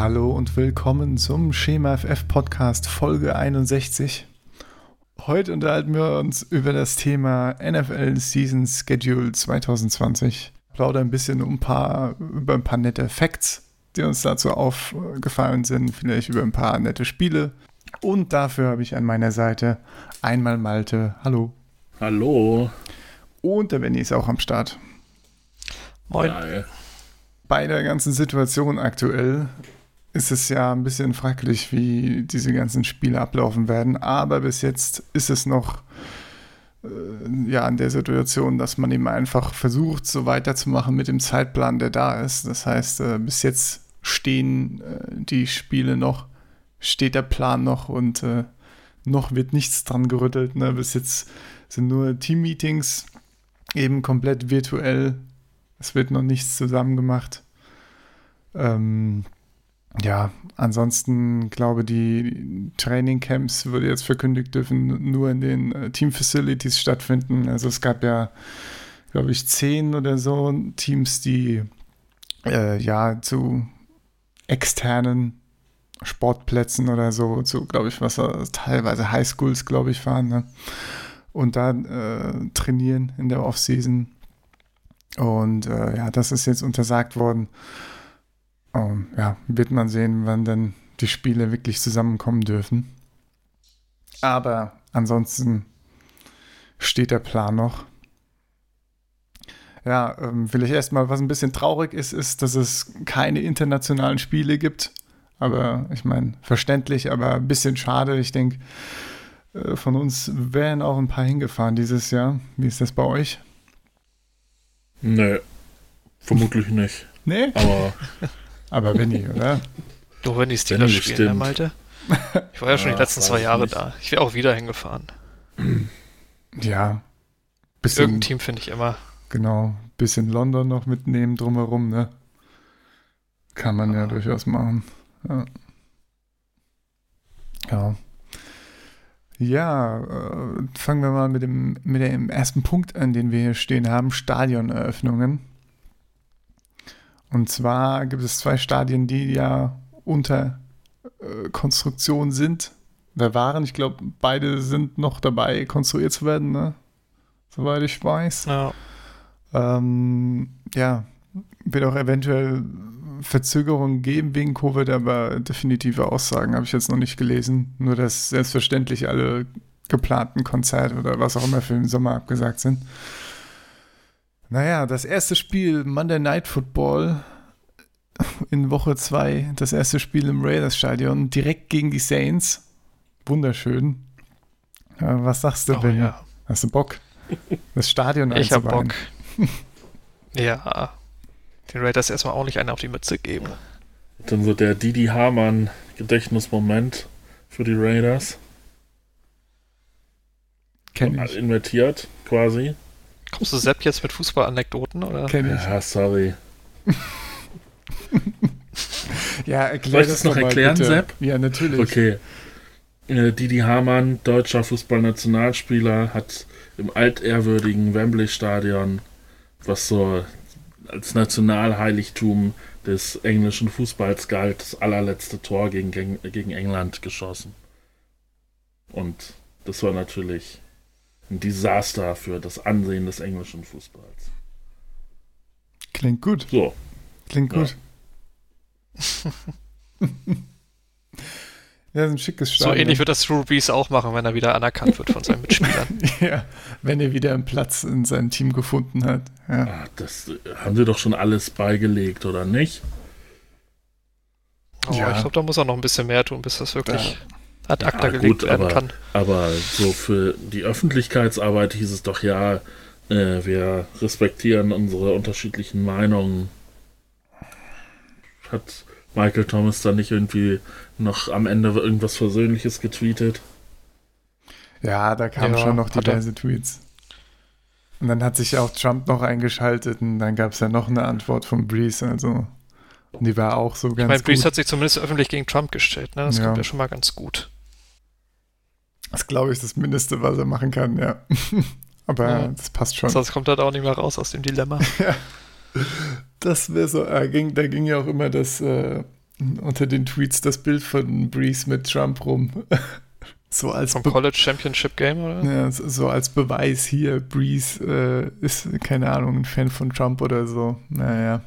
Hallo und willkommen zum Schema FF Podcast Folge 61. Heute unterhalten wir uns über das Thema NFL Season Schedule 2020. Plaudern ein bisschen um ein paar, über ein paar nette Facts, die uns dazu aufgefallen sind, vielleicht über ein paar nette Spiele. Und dafür habe ich an meiner Seite einmal Malte. Hallo. Hallo. Und der Benny ist auch am Start. Moin. Ja, bei der ganzen Situation aktuell ist es ja ein bisschen fraglich, wie diese ganzen Spiele ablaufen werden. Aber bis jetzt ist es noch äh, ja in der Situation, dass man eben einfach versucht, so weiterzumachen mit dem Zeitplan, der da ist. Das heißt, äh, bis jetzt stehen äh, die Spiele noch, steht der Plan noch und äh, noch wird nichts dran gerüttelt. Ne? Bis jetzt sind nur Team-Meetings eben komplett virtuell. Es wird noch nichts zusammen gemacht. Ähm, ja, ansonsten glaube die Trainingcamps würde jetzt verkündigt dürfen nur in den äh, Team-Facilities stattfinden. Also es gab ja, glaube ich, zehn oder so Teams, die äh, ja zu externen Sportplätzen oder so, zu, glaube ich, was teilweise Highschools, glaube ich, waren, ne? und da äh, trainieren in der Offseason. Und äh, ja, das ist jetzt untersagt worden. Um, ja, wird man sehen, wann dann die Spiele wirklich zusammenkommen dürfen. Aber ansonsten steht der Plan noch. Ja, ähm, vielleicht erstmal, was ein bisschen traurig ist, ist, dass es keine internationalen Spiele gibt. Aber ich meine, verständlich, aber ein bisschen schade. Ich denke, äh, von uns wären auch ein paar hingefahren dieses Jahr. Wie ist das bei euch? Nö, vermutlich nicht. Nee? Aber Aber Benny, oder? Nur wenn die Steelers spielen, stimmt. Malte. Ich war ja schon ja, die letzten zwei Jahre nicht. da. Ich wäre auch wieder hingefahren. Ja. Bisschen, Irgendein Team finde ich immer. Genau. Bisschen London noch mitnehmen drumherum, ne? Kann man ja, ja durchaus machen. Ja. Ja. Ja, äh, fangen wir mal mit dem, mit dem ersten Punkt an, den wir hier stehen haben: Stadioneröffnungen. Und zwar gibt es zwei Stadien, die ja unter äh, Konstruktion sind. Da waren, ich glaube, beide sind noch dabei, konstruiert zu werden, ne? Soweit ich weiß. Ja. Ähm, ja, wird auch eventuell Verzögerungen geben wegen Covid, aber definitive Aussagen habe ich jetzt noch nicht gelesen. Nur, dass selbstverständlich alle geplanten Konzerte oder was auch immer für den Sommer abgesagt sind. Naja, das erste Spiel Monday Night Football in Woche 2, das erste Spiel im Raiders Stadion, direkt gegen die Saints. Wunderschön. Was sagst du, oh, Ben? Ja. Hast du Bock? Das Stadion Ich hab Bock. ja. Den Raiders erstmal auch nicht einen auf die Mütze geben. Dann so der Didi Hamann Gedächtnismoment für die Raiders. Kenn ich. Invertiert, quasi. Kommst du Sepp jetzt mit Fußballanekdoten, oder? Kenn ich. Ja, sorry. ja, erklär Soll ich das noch erklären, bitte. Sepp? Ja, natürlich. Okay. Äh, Didi Hamann, deutscher Fußballnationalspieler, hat im altehrwürdigen Wembley-Stadion, was so als Nationalheiligtum des englischen Fußballs galt, das allerletzte Tor gegen, gegen England geschossen. Und das war natürlich ein Desaster für das Ansehen des englischen Fußballs. Klingt gut. So. Klingt gut. Ja. Ja, ein schickes Stadion. So ähnlich wird das Drew Brees auch machen, wenn er wieder anerkannt wird von seinen Mitspielern. ja, wenn er wieder einen Platz in seinem Team gefunden hat. Ja. Ach, das haben sie doch schon alles beigelegt, oder nicht? Oh, ja. ich glaube, da muss er noch ein bisschen mehr tun, bis das wirklich ja. Ad acta ja, gelegt gut, werden aber, kann. Aber so für die Öffentlichkeitsarbeit hieß es doch ja, äh, wir respektieren unsere unterschiedlichen Meinungen. Hat Michael Thomas da nicht irgendwie noch am Ende irgendwas Versöhnliches getweetet? Ja, da kamen ja, schon noch diverse Tweets. Und dann hat sich auch Trump noch eingeschaltet und dann gab es ja noch eine Antwort von Breeze, also die war auch so ganz. Ich meine, Breeze hat sich zumindest öffentlich gegen Trump gestellt, ne? Das ja. kommt ja schon mal ganz gut. Das glaube ich das Mindeste, was er machen kann, ja. Aber ja. das passt schon. Sonst kommt er da auch nicht mehr raus aus dem Dilemma. ja. Das wäre so, äh, ging, da ging ja auch immer das, äh, unter den Tweets das Bild von Breeze mit Trump rum. so als Vom College Championship Game, oder? Ja, so als Beweis hier, Breeze äh, ist, keine Ahnung, ein Fan von Trump oder so. Naja.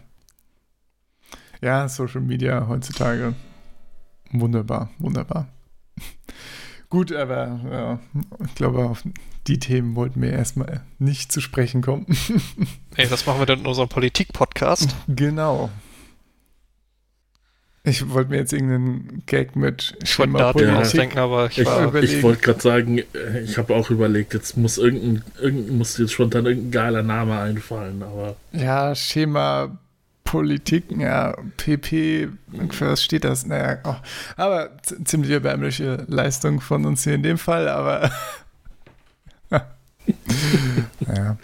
Ja, Social Media heutzutage. Wunderbar, wunderbar. Gut, aber ja, ich glaube, auf die Themen wollten wir erstmal nicht zu sprechen kommen. Ey, was machen wir denn in unserem Politik-Podcast? Genau. Ich wollte mir jetzt irgendeinen Gag mit Ich wollte ausdenken, aber ich, ich war Ich wollte gerade sagen, äh, ich habe auch überlegt, jetzt muss irgendein, irgendein muss jetzt spontan irgendein geiler Name einfallen, aber. Ja, Schema Politik, ja, PP, für was steht das? Naja, oh, aber ziemlich erbärmliche Leistung von uns hier in dem Fall, aber ja.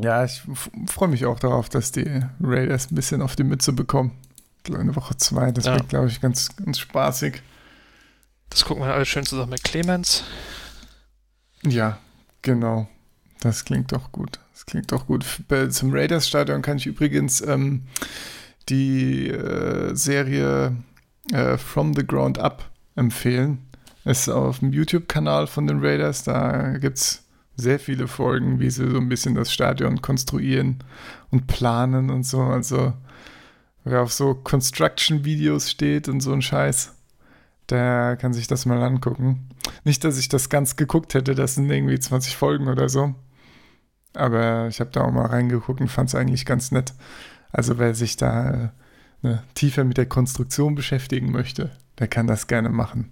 ja, ich freue mich auch darauf, dass die Raiders ein bisschen auf die Mütze bekommen. Eine Woche zwei, das ja. wird, glaube ich, ganz, ganz spaßig. Das gucken wir alles schön zusammen mit Clemens. Ja, genau. Das klingt doch gut. Das klingt doch gut. Zum Raiders-Stadion kann ich übrigens ähm, die äh, Serie äh, From the Ground Up empfehlen. Ist auf dem YouTube-Kanal von den Raiders. Da gibt es sehr viele Folgen, wie sie so ein bisschen das Stadion konstruieren und planen und so. Also wer auf so Construction-Videos steht und so ein Scheiß, der kann sich das mal angucken. Nicht, dass ich das ganz geguckt hätte, das sind irgendwie 20 Folgen oder so. Aber ich habe da auch mal reingeguckt und fand es eigentlich ganz nett. Also wer sich da äh, ne, tiefer mit der Konstruktion beschäftigen möchte, der kann das gerne machen.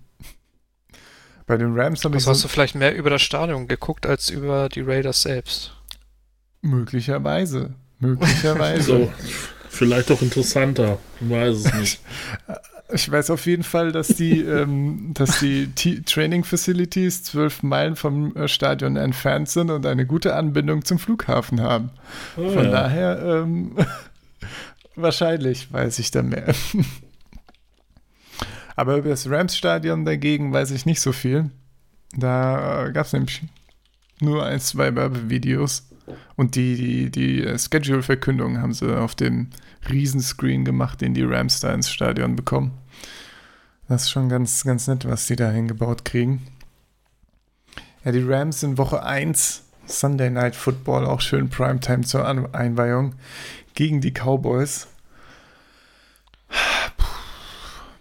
Bei den Rams habe ich. Also hast so du vielleicht mehr über das Stadion geguckt als über die Raiders selbst? Möglicherweise. Möglicherweise. so. Vielleicht auch interessanter. Ich weiß es nicht. Ich weiß auf jeden Fall, dass die, ähm, dass die T Training Facilities zwölf Meilen vom äh, Stadion entfernt sind und eine gute Anbindung zum Flughafen haben. Oh, Von ja. daher ähm, wahrscheinlich weiß ich da mehr. Aber über das Rams-Stadion dagegen weiß ich nicht so viel. Da äh, gab es nämlich nur ein, zwei Werbevideos. Und die, die, die äh, Schedule-Verkündung haben sie auf dem Riesenscreen gemacht, den die Rams da ins Stadion bekommen. Das ist schon ganz, ganz nett, was die da hingebaut kriegen. Ja, die Rams in Woche 1, Sunday Night Football, auch schön Primetime zur Einweihung, gegen die Cowboys.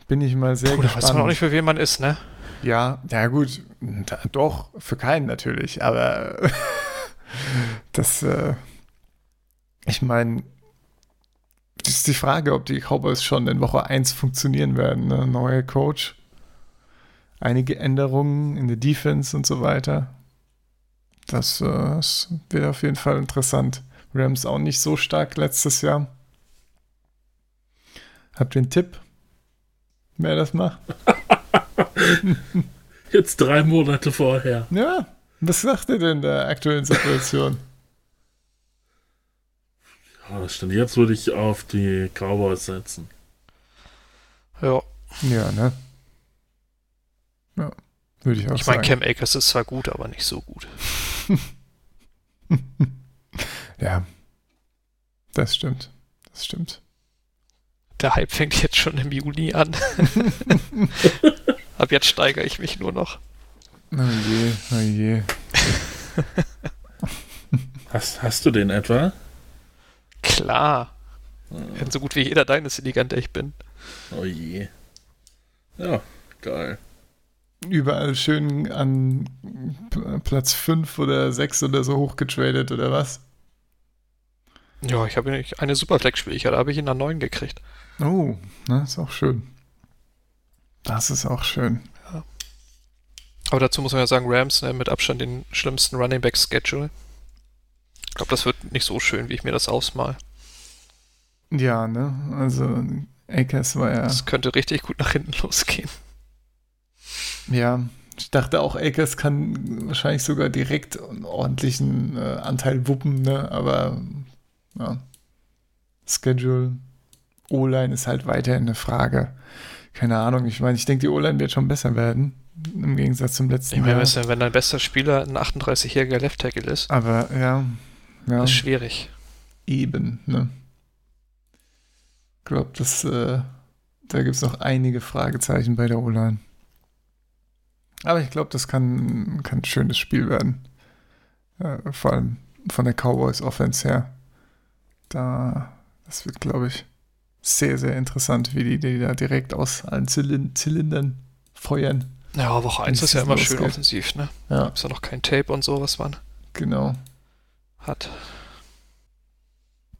Bin ich mal sehr Puh, gespannt. weiß man auch nicht, für wen man ist, ne? Ja, ja gut, da, doch, für keinen natürlich, aber das, äh, ich meine, ist die Frage, ob die Cowboys schon in Woche 1 funktionieren werden. Ne? Neuer Coach, einige Änderungen in der Defense und so weiter. Das, äh, das wird auf jeden Fall interessant. Rams auch nicht so stark letztes Jahr. Habt ihr einen Tipp, wer das macht? Jetzt drei Monate vorher. Ja, was sagt ihr denn der aktuellen Situation? Ja, stimmt. Jetzt würde ich auf die Cowboys setzen. Ja. Ja, ne? Ja, würde ich auch ich sagen. Ich meine, Cam Akers ist zwar gut, aber nicht so gut. ja. Das stimmt. Das stimmt. Der Hype fängt jetzt schon im Juni an. Ab jetzt steigere ich mich nur noch. Oh je, oh je. hast, hast du den etwa? Klar. Ja. So gut wie jeder Dynasty-Liga, an der ich bin. Oh je. Ja, geil. Überall schön an Platz 5 oder 6 oder so hochgetradet oder was? Ja, ich habe eine Superflex-Spielchen, da habe ich ihn an 9 gekriegt. Oh, das ist auch schön. Das ist auch schön. Ja. Aber dazu muss man ja sagen, Rams ne, mit Abstand den schlimmsten Running Back Schedule. Ich glaube, das wird nicht so schön, wie ich mir das ausmal. Ja, ne? Also Akers war ja. Das könnte richtig gut nach hinten losgehen. Ja, ich dachte auch, Akers kann wahrscheinlich sogar direkt einen ordentlichen äh, Anteil wuppen, ne? Aber ja. Schedule, O-Line ist halt weiterhin eine Frage. Keine Ahnung, ich meine, ich denke, die O-Line wird schon besser werden. Im Gegensatz zum letzten ich meine, Jahr. Wenn dein bester Spieler ein 38-jähriger Left Tackle ist. Aber ja. Ja. ist schwierig. Eben, ne? Ich glaube, das, äh, da gibt es noch einige Fragezeichen bei der O-Line. Aber ich glaube, das kann, kann ein schönes Spiel werden. Äh, vor allem von der Cowboys Offense her. Da, das wird, glaube ich, sehr, sehr interessant, wie die, die da direkt aus allen Zylind Zylindern feuern. Ja, Woche 1 ist ja immer schön losgeht. offensiv, ne? Ja, Ist ja noch kein Tape und so, was man genau. Hat.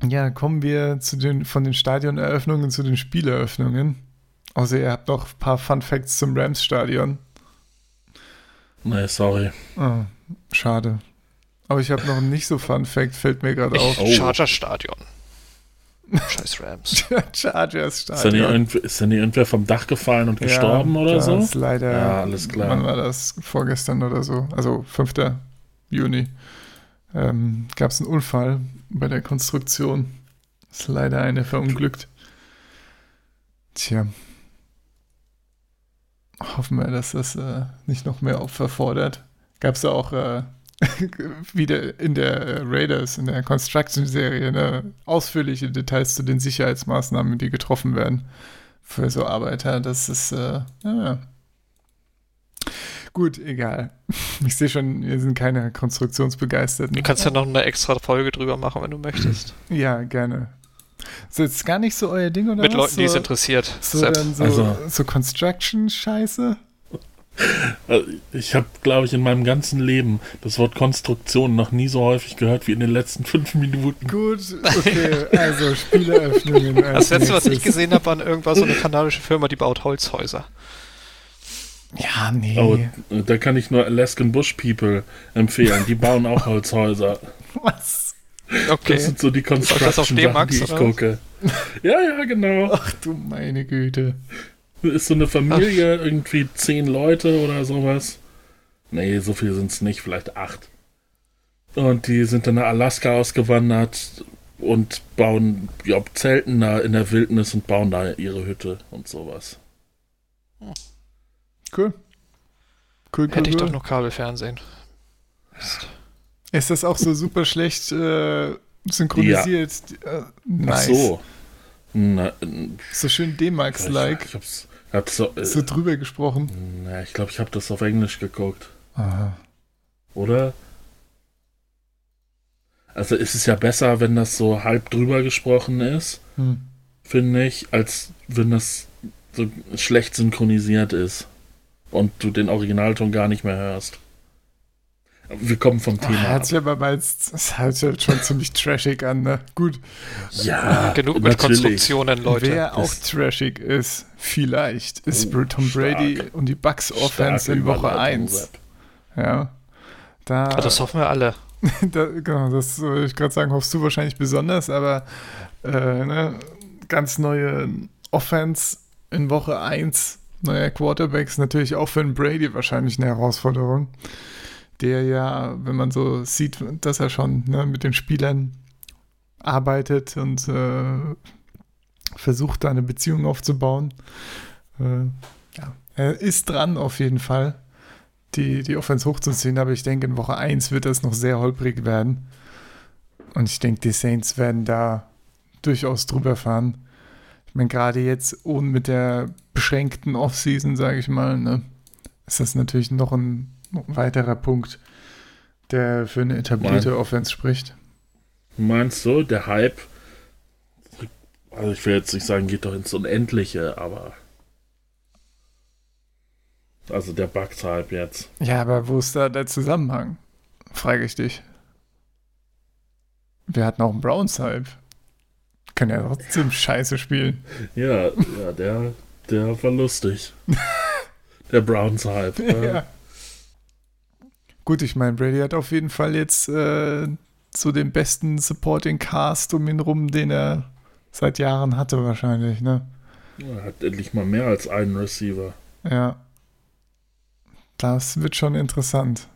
Ja, kommen wir zu den, von den Stadioneröffnungen zu den Spieleröffnungen. Außer ihr habt noch ein paar Fun Facts zum Rams-Stadion. Nee, sorry. Ah, schade. Aber ich habe noch einen nicht so Fun Fact, fällt mir gerade auf. Oh. Charger Stadion. Scheiß Rams. Chargers Ist denn, hier Stadion. irgend, ist denn hier irgendwer vom Dach gefallen und gestorben oder das so? Ist leider, Ja, alles klar. Wann war das? Vorgestern oder so. Also 5. Juni. Ähm, Gab es einen Unfall bei der Konstruktion. Ist leider eine verunglückt. Tja. Hoffen wir, dass das äh, nicht noch mehr Opfer fordert. Gab es auch äh, wieder in der äh, Raiders, in der Construction-Serie, ne, ausführliche Details zu den Sicherheitsmaßnahmen, die getroffen werden für so Arbeiter. Das ist, äh, ja. Gut, egal. Ich sehe schon, wir sind keine Konstruktionsbegeisterten. Du kannst ja noch eine extra Folge drüber machen, wenn du möchtest. Ja, gerne. Ist jetzt gar nicht so euer Ding, oder Mit was? Leuten, die es so, interessiert. so, so, Also- so Construction-Scheiße? Also, Ich habe, glaube ich, in meinem ganzen Leben das Wort Konstruktion noch nie so häufig gehört wie in den letzten fünf Minuten. Gut, okay, also Spieleröffnungen. als Das letzte, was ich nächstes. gesehen habe, war irgendwas so eine kanadische Firma, die baut Holzhäuser. Ja, nee. Oh, da kann ich nur Alaskan Bush People empfehlen. Die bauen auch Holzhäuser. Was? Okay. Das sind so die das auf Construction-Sachen, D-Max, die ich oder? gucke. Ja, ja, genau. Ach du meine Güte. Ist so eine Familie, irgendwie zehn Leute oder sowas. Nee, so viel sind es nicht, vielleicht acht. Und die sind dann nach Alaska ausgewandert und bauen ja, Zelten da in der Wildnis und bauen da ihre Hütte und sowas. Cool. Cool, cool, Hätte ich cool. doch noch Kabelfernsehen. Mist. Ist das auch so super schlecht äh, synchronisiert? Äh, nice. Ach so. Na, So schön D-Max-like. ich hab's, hab's so, äh, So drüber gesprochen. na, ich glaube, ich habe das auf Englisch geguckt. Aha. Oder? Also es ist ja besser, wenn das so halb drüber gesprochen ist, Hm. finde ich, als wenn das so schlecht synchronisiert ist und du den Originalton gar nicht mehr hört. Wir kommen vom Thema. Hört ab. sich aber mal, das hört sich halt schon ziemlich trashig an, ne? Gut. Ja, Genug mit natürlich. Konstruktionen, Leute. Wer auch trashig ist, vielleicht, ist Oh, Tom Brady stark. und die Bucks Offense in Woche Überleitung, 1. Sepp. Ja. Da, Ah, das hoffen wir alle. da, genau, das wollte ich gerade sagen, hoffst du wahrscheinlich besonders, aber äh, ne, ganz neue Offense in Woche 1, neuer Quarterbacks, natürlich auch für einen Brady wahrscheinlich eine Herausforderung. Der ja, wenn man so sieht, dass er schon ne, mit den Spielern arbeitet und äh, versucht, da eine Beziehung aufzubauen. Äh, ja, er ist dran auf jeden Fall die, die Offense hochzuziehen, aber ich denke, in Woche 1 wird das noch sehr holprig werden. Und ich denke, die Saints werden da durchaus drüber fahren. Meine, gerade jetzt ohne mit der beschränkten Offseason, sage ich mal, ne, ist das natürlich noch ein, noch ein weiterer Punkt, der für eine etablierte Offense spricht. Meinst du, der Hype, also ich will jetzt nicht sagen, geht doch ins Unendliche, aber also der Bugs-Hype jetzt. Ja, aber wo ist da der Zusammenhang? Frage ich dich. Wir hatten auch einen Browns-Hype. Können ja trotzdem scheiße spielen. Ja, ja, der, der war lustig. der Browns-Hype. äh. Ja. Gut, ich meine, Brady hat auf jeden Fall jetzt äh, so den besten Supporting Cast um ihn rum, den er seit Jahren hatte wahrscheinlich, ne? Er hat endlich mal mehr als einen Receiver. Ja. Das wird schon interessant.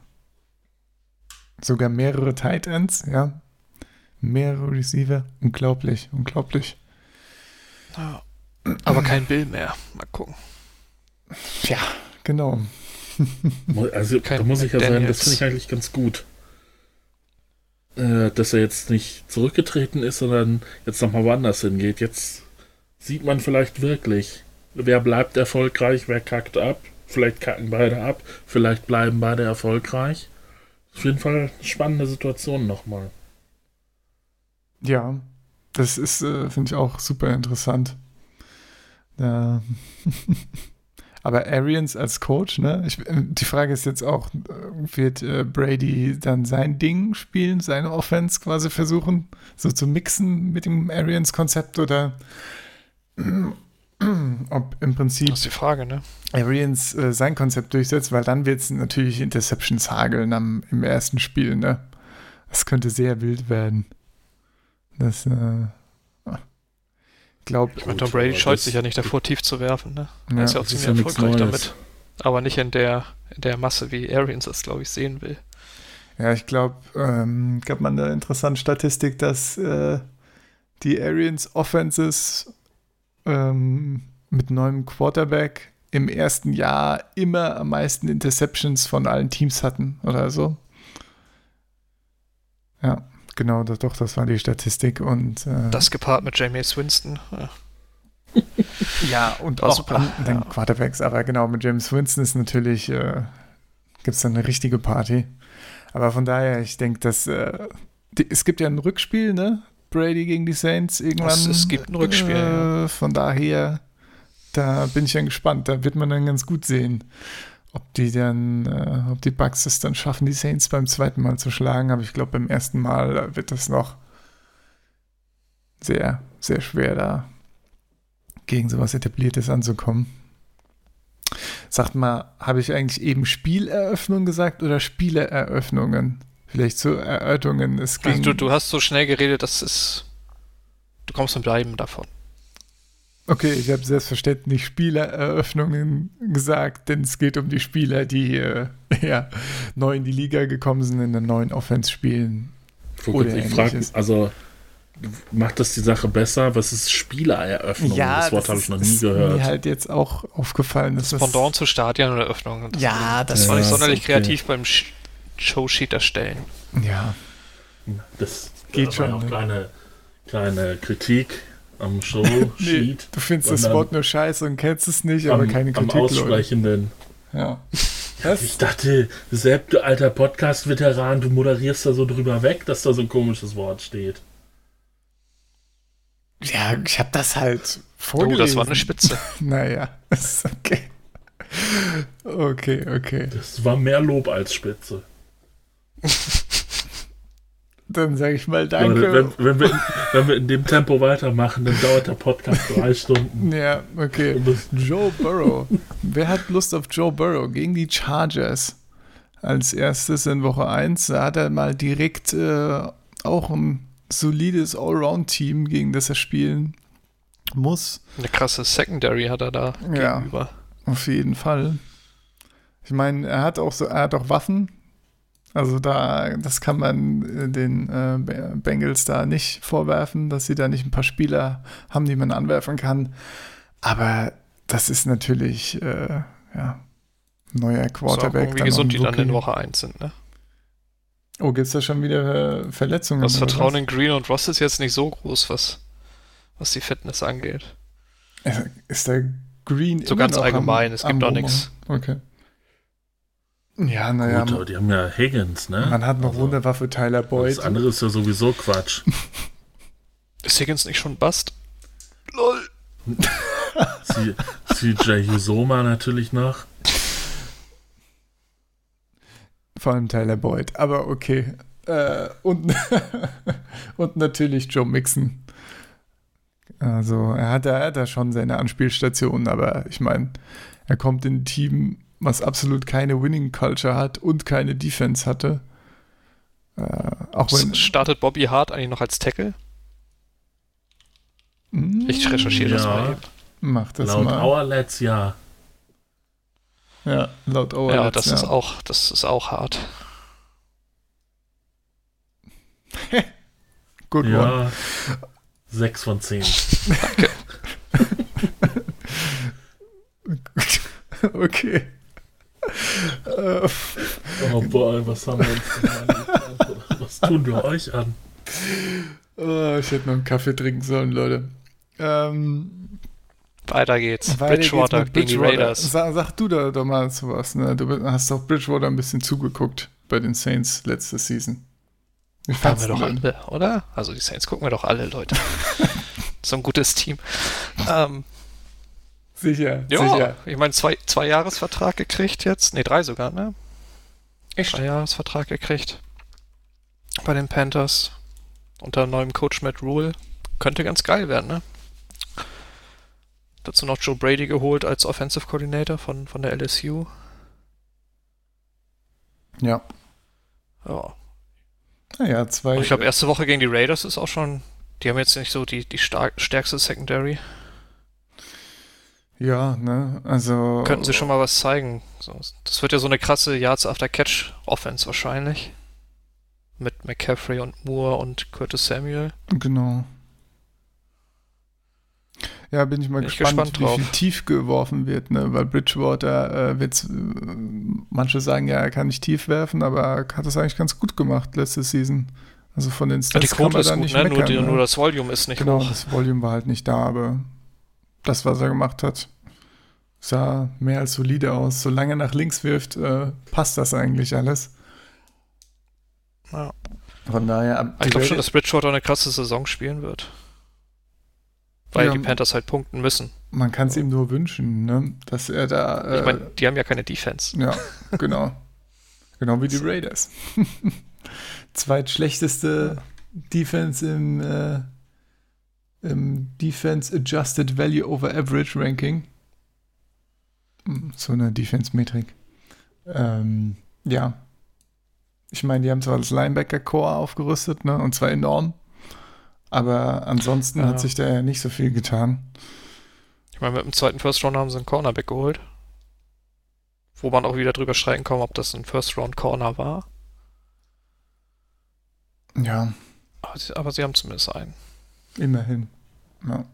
Sogar mehrere Tight Ends, ja. Mehrere Receiver. Unglaublich, unglaublich. Ja. Aber kein Bill mehr. Mal gucken. Ja, genau. Also Kein da muss ich ja sagen, das finde ich eigentlich ganz gut. Äh, dass er jetzt nicht zurückgetreten ist, sondern jetzt nochmal woanders hingeht. Jetzt sieht man vielleicht wirklich, wer bleibt erfolgreich, wer kackt ab. Vielleicht kacken beide ab, vielleicht bleiben beide erfolgreich. Auf jeden Fall eine spannende Situation nochmal. Ja, das ist, äh, finde ich auch super interessant. Ja. Aber Arians als Coach, ne? Ich, äh, die Frage ist jetzt auch, äh, wird äh, Brady dann sein Ding spielen, seine Offense quasi versuchen, so zu mixen mit dem Arians-Konzept oder ob im Prinzip Das ist die Frage, ne? Arians äh, sein Konzept durchsetzt, weil dann wird es natürlich Interceptions hageln am, im ersten Spiel, ne? Das könnte sehr wild werden. Das, äh, glaub, Ich meine, Tom Brady scheut das- sich ja nicht davor, tief zu werfen, ne? Er ja. ist ja auch das ziemlich ja erfolgreich damit. Aber nicht in der, in der Masse, wie Arians es, glaube ich, sehen will. Ja, ich glaube, ähm, gab man eine interessante Statistik, dass äh, die Arians Offenses ähm, mit neuem Quarterback im ersten Jahr immer am meisten Interceptions von allen Teams hatten oder so. Ja, genau, das, doch, das war die Statistik und äh, Das gepaart mit Jameis Winston. Ja. ja und war auch super, an den ja. Quarterbacks, aber genau, mit James Winston ist natürlich, äh, gibt es dann eine richtige Party. Aber von daher, ich denke, dass äh, die, es gibt ja ein Rückspiel, ne? Brady gegen die Saints irgendwann. Es- es gibt ein Rückspiel, Äh, ja. Von daher, da bin ich dann gespannt. Da wird man dann ganz gut sehen, ob die dann, äh, ob die Bucks es dann schaffen, die Saints beim zweiten Mal zu schlagen. Aber ich glaube, beim ersten Mal äh, wird das noch sehr, sehr schwer da gegen sowas Etabliertes anzukommen. Sagt mal, habe ich eigentlich eben Spieleröffnung gesagt oder Spieleröffnungen? Vielleicht so Erörterungen. Es ging, Also du, du hast so schnell geredet, dass es. Du kommst mit Bleiben davon. Okay, ich habe selbstverständlich Spieleröffnungen gesagt, denn es geht um die Spieler, die äh, ja, neu in die Liga gekommen sind, in der neuen Offense spielen. Guck, Oder ich frage, also macht das die Sache besser? Was ist Spielereröffnung? das Wort habe ich noch nie ist gehört. mir halt jetzt auch aufgefallen. Dass Das Pendant zu Stadioneröffnung. Das Ja, das war nicht Ja, sonderlich okay. kreativ beim Sh- Showsheet erstellen. Ja, Das Geht war schon, ja auch ne? kleine, kleine Kritik am nee, Show-Sheet. du findest das Wort nur scheiße und kennst es nicht, aber am, keine am Kritik. Leute. Aussprechenden. Ja. Ich Was? dachte, Sepp, du alter Podcast-Veteran, du moderierst da so drüber weg, dass da so ein komisches Wort steht. Ja, ich habe das halt Oh, vorgelesen. das war eine Spitze. Naja, ist okay. Okay, okay. Das war mehr Lob als Spitze. Dann sage ich mal danke. wenn, wenn, wir in, wenn wir in dem Tempo weitermachen, dann dauert der Podcast drei Stunden. Ja, okay. Joe Burrow. Wer hat Lust auf Joe Burrow gegen die Chargers? Als erstes in Woche 1 da hat er mal direkt äh, auch ein solides Allround-Team, gegen das er spielen muss. Eine krasse Secondary hat er da Ja. gegenüber. Auf jeden Fall. Ich meine, er hat auch so, er hat auch Waffen. Also da, das kann man äh, den äh, Be- Bengals da nicht vorwerfen, dass sie da nicht ein paar Spieler haben, die man anwerfen kann. Aber das ist natürlich, äh, ja, neuer Quarterback. irgendwie dann gesund, die dann in. Woche 1 sind, ne? Oh, gibt's da schon wieder äh, Verletzungen? Das Vertrauen was? in Green und Ross ist jetzt nicht so groß, was, was die Fitness angeht. Ist der Green So ganz allgemein, am, es gibt doch nix. Okay. Ja, naja, Gut, aber die haben ja Higgins, ne? man hat noch Also, Wunderwaffe Tyler Boyd. Das andere ist ja sowieso Quatsch. Ist Higgins nicht schon Bust? Lol. CJ Husoma natürlich noch. Vor allem Tyler Boyd, aber okay. Äh, und, und natürlich Joe Mixon. Also er hat, da- er hat da schon seine Anspielstationen, aber ich meine, er kommt in ein Team, was absolut keine Winning Culture hat und keine Defense hatte. Äh, auch wenn. Startet Bobby Hart eigentlich noch als Tackle? Hm, Ich recherchiere das Ja. mal eben. Mach das Laut mal. Outlets ja. Ja, laut Auer. ja, das ist auch, das ist auch hart. Good one. Ja. Sechs von zehn. okay. Oh boy, was haben wir uns denn angetan? Was tun wir euch an? Oh, ich hätte noch einen Kaffee trinken sollen, Leute. Ähm, Weiter geht's. Weiter Bridgewater geht's gegen die Raiders. Sag, sag du da doch mal sowas, ne? Du hast doch Bridgewater ein bisschen zugeguckt bei den Saints letzte Season. Wie Haben wir doch alle, oder? Also die Saints gucken wir doch alle, Leute. so ein gutes Team. Ähm, sicher, ja, sicher. Ich meine, zwei, zwei Jahresvertrag gekriegt jetzt. Ne, drei sogar, ne? Echt? Zwei Jahresvertrag gekriegt. Bei den Panthers. Unter neuem Coach Matt Rule. Könnte ganz geil werden, ne? Dazu noch Joe Brady geholt als Offensive Coordinator von, von der LSU. Ja. Ja. Naja, zwei. Und ich glaube, erste Woche gegen die Raiders ist auch schon. Die haben jetzt nicht so die, die stark, stärkste Secondary. Ja, ne, also. Könnten sie schon mal was zeigen. Das wird ja so eine krasse Yards after Catch Offense wahrscheinlich. Mit McCaffrey und Moore und Curtis Samuel. Genau. Ja, bin ich mal bin gespannt, ich gespannt wie viel tief geworfen wird, ne? Weil Bridgewater äh, wird, äh, manche sagen ja, er kann nicht tief werfen, aber er hat das eigentlich ganz gut gemacht letzte Season. Also von den Stats ja, die Quote ist gut, nicht ne? Meckern, nur, die, ne? nur, das Volume ist nicht genau, hoch. das Volume war halt nicht da, aber das, was er gemacht hat, sah mehr als solide aus. Solange er nach links wirft, äh, passt das eigentlich alles. Ja. Von daher. Ich glaube schon, dass Bridgewater eine krasse Saison spielen wird. Weil ja, die Panthers halt punkten müssen. Man kann es ihm nur wünschen, ne? dass er da. Äh, ich meine, die haben ja keine Defense. Ja, genau. genau wie die Raiders. Zweitschlechteste Defense im, äh, im Defense Adjusted Value over Average Ranking. Hm, so eine Defense-Metrik. Ähm, ja. Ich meine, die haben zwar das Linebacker-Core aufgerüstet, ne? Und zwar enorm. Aber ansonsten ja. hat sich da ja nicht so viel getan. Ich meine, mit dem zweiten First Round haben sie einen Cornerback geholt. Wo man auch wieder drüber streiten kann, ob das ein First Round Corner war. Ja. Aber sie, aber sie haben zumindest einen. Immerhin. Ja.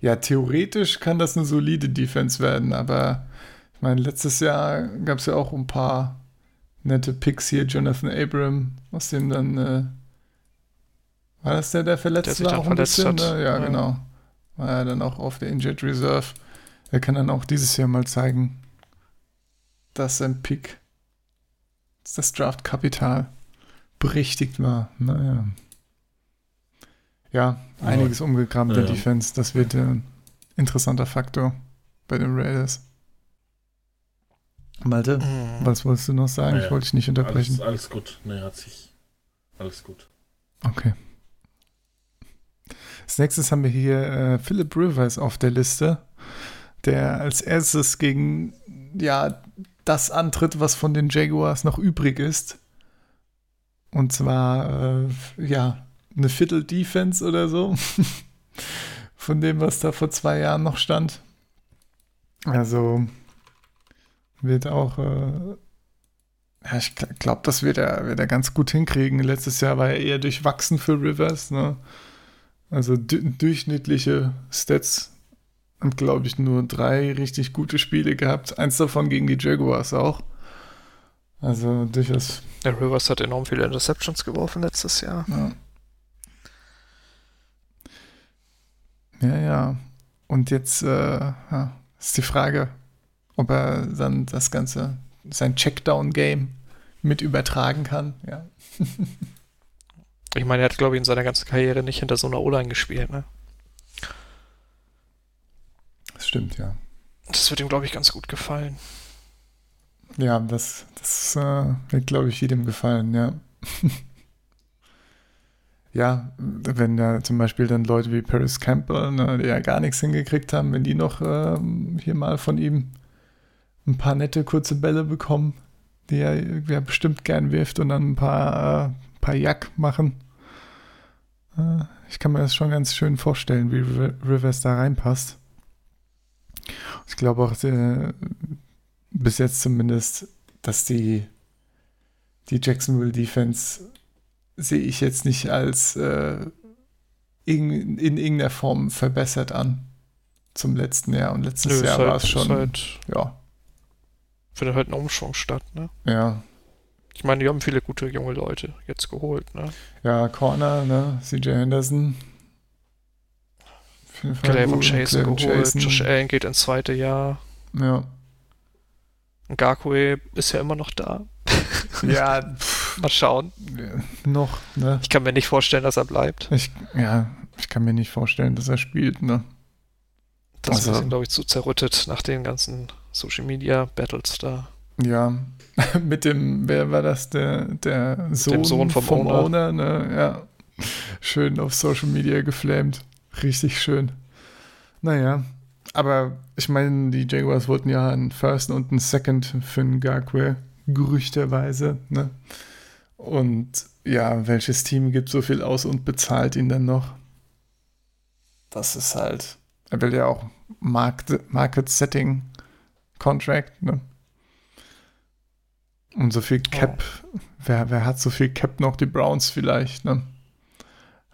ja, theoretisch kann das eine solide Defense werden, aber ich meine, letztes Jahr gab es ja auch ein paar nette Picks hier. Jonathan Abram, aus dem dann äh, war das der, der verletzt der war? Auch ein bisschen, hat. Ja, ja, genau. War er dann auch auf der Injured Reserve. Er kann dann auch dieses Jahr mal zeigen, dass sein Pick, das Draftkapital berichtigt war. Naja. Ja, einiges ja. umgegraben der ja. Defense. Das wird ein interessanter Faktor bei den Raiders. Malte, mhm. was wolltest du noch sagen? Ja, ich wollte dich nicht unterbrechen. Alles, alles gut. Nee, hat sich. Alles gut. Okay. Als nächstes haben wir hier äh, Philip Rivers auf der Liste, der als erstes gegen ja, das antritt, was von den Jaguars noch übrig ist. Und zwar, äh, ja, eine Viertel-Defense oder so. von dem, was da vor zwei Jahren noch stand. Also wird auch, äh, ja, ich glaube, das wird er, wird er ganz gut hinkriegen. Letztes Jahr war er eher durchwachsen für Rivers, ne? Also durchschnittliche Stats und glaube ich nur drei richtig gute Spiele gehabt. Eins davon gegen die Jaguars auch. Also durchaus. Der Rivers hat enorm viele Interceptions geworfen letztes Jahr. Ja. Ja, ja. Und jetzt äh, ja, ist die Frage, ob er dann das Ganze, sein Checkdown-Game mit übertragen kann. Ja. Ich meine, er hat, glaube ich, in seiner ganzen Karriere nicht hinter so einer O-Line gespielt, ne? Das stimmt, ja. Das wird ihm, glaube ich, ganz gut gefallen. Ja, das, das äh, wird, glaube ich, jedem gefallen, ja. ja, wenn da zum Beispiel dann Leute wie Paris Campbell, ne, die ja gar nichts hingekriegt haben, wenn die noch ähm, hier mal von ihm ein paar nette kurze Bälle bekommen, die er, er bestimmt gern wirft und dann ein paar, äh, paar Jack machen, äh, ich kann mir das schon ganz schön vorstellen, wie Rivers da reinpasst. Ich glaube auch äh, bis jetzt zumindest, dass die, die Jacksonville Defense sehe ich jetzt nicht als äh, in, in irgendeiner Form verbessert an zum letzten Jahr. Und letztes Nö, Jahr halt, war es schon. Halt, ja. Findet halt ein Umschwung statt, ne? Ja, ich meine, die haben viele gute junge Leute jetzt geholt, ne? Ja, Corner, ne? CJ Henderson. gut. Chase geholt, Chasen. Josh Allen geht ins zweite Jahr. Ja. Ngakwe ist ja immer noch da. Ja, pff, Mal schauen. noch, ne? Ich kann mir nicht vorstellen, dass er bleibt. Ich, ja, ich kann mir nicht vorstellen, dass er spielt, ne? Das Also- ist ihm, glaube ich, zu zerrüttet nach den ganzen Social Media Battles da. Ja, mit dem, wer war das, der, der Sohn, Sohn vom Owner. ne? Ja, schön auf Social Media geflamed. Richtig schön. Naja, aber ich meine, die Jaguars wollten ja einen First und einen Second für Ngakwe, gerüchterweise, ne? Und ja, welches Team gibt so viel aus und bezahlt ihn dann noch? Das ist halt, er will ja auch Market, Market Setting Contract, ne? Und so viel Cap, wer, wer hat so viel Cap noch? Die Browns vielleicht, ne?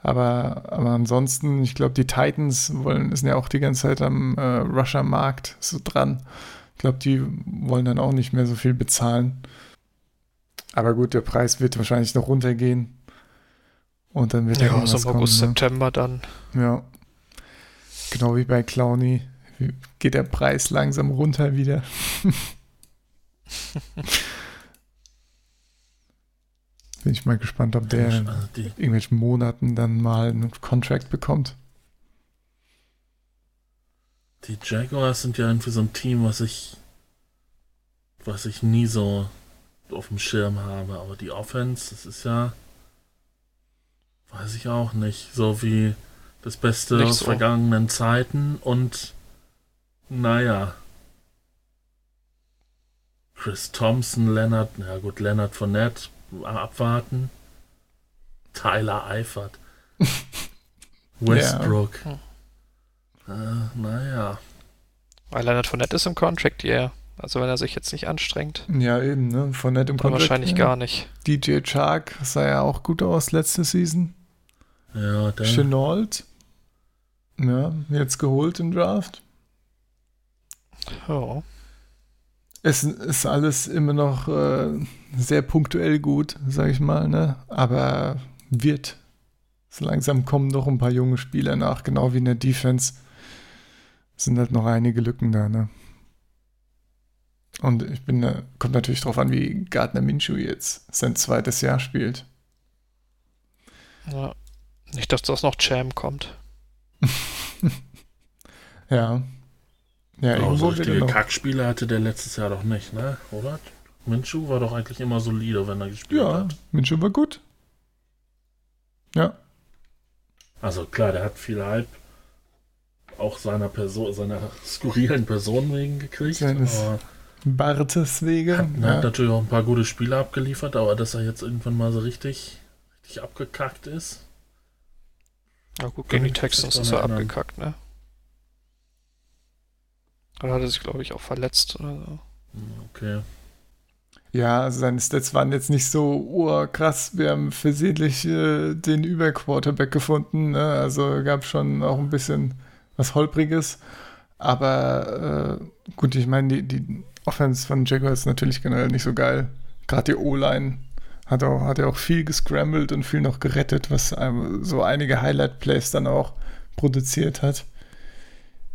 Aber, aber ansonsten, ich glaube, die Titans wollen, sind ja auch die ganze Zeit am äh, Rusher-Markt so dran. Ich glaube, die wollen dann auch nicht mehr so viel bezahlen. Aber gut, der Preis wird wahrscheinlich noch runtergehen. Und dann wird Ja, irgendwas so im August, kommen, September dann. ne? Ja. Genau wie bei Clowny geht der Preis langsam runter wieder. Bin ich mal gespannt, ob der in Also die, irgendwelchen Monaten dann mal einen Contract bekommt. die Jaguars sind ja irgendwie so ein Team, was ich, was ich nie so auf dem Schirm habe. Aber die Offense, das ist ja, weiß ich auch nicht, so wie das Beste Nicht aus so. vergangenen Zeiten und naja. Chris Thompson, Leonard, ja gut, Leonard Fournette, abwarten. Tyler Eifert. Westbrook. Ja. Äh, naja. Weil Leonard Fournette ist im Contract, yeah. Also wenn er sich jetzt nicht anstrengt, Ja, eben, ne? Von nett im dann Contract. wahrscheinlich ja. gar nicht. DJ Chark sah ja auch gut aus letzte Season. Ja, der, Chenault. Ja, jetzt geholt im Draft. Ja. Es ist alles immer noch äh, sehr punktuell gut, sag ich mal, ne? Aber wird. So langsam kommen noch ein paar junge Spieler nach, genau wie in der Defense. Sind halt noch einige Lücken da, ne? Und ich bin, äh, kommt natürlich drauf an, wie Gardner Minshew jetzt sein zweites Jahr spielt. ja. Nicht, dass das noch Jam kommt. Ja. Ja, oh, so richtige. Kackspiele hatte der letztes Jahr doch nicht, ne? Oder? Minshew war doch eigentlich immer solide, wenn er gespielt Ja, hat. Minshew war gut. Ja, Also klar, der hat viel Hype auch seiner Person, seiner skurrilen Person wegen gekriegt. Seines- aber Bartes Wege. hat, ja. hat natürlich auch ein paar gute Spiele abgeliefert, aber dass er jetzt irgendwann mal so richtig, richtig abgekackt ist. Na gut, gegen die Texans ist er erinnern. abgekackt, ne? Oder hat er sich, glaube ich, auch verletzt oder so. Hm, Okay. Ja, also seine Stats waren jetzt nicht so urkrass. Wir haben versehentlich äh, den Überquarterback gefunden. Ne? Also gab schon auch ein bisschen was Holpriges. Aber äh, gut, ich meine, die, die Offense von Jaguars natürlich generell nicht so geil. Gerade die O-Line hat, auch, hat ja auch viel gescrambled und viel noch gerettet, was ähm, so einige Highlight-Plays dann auch produziert hat,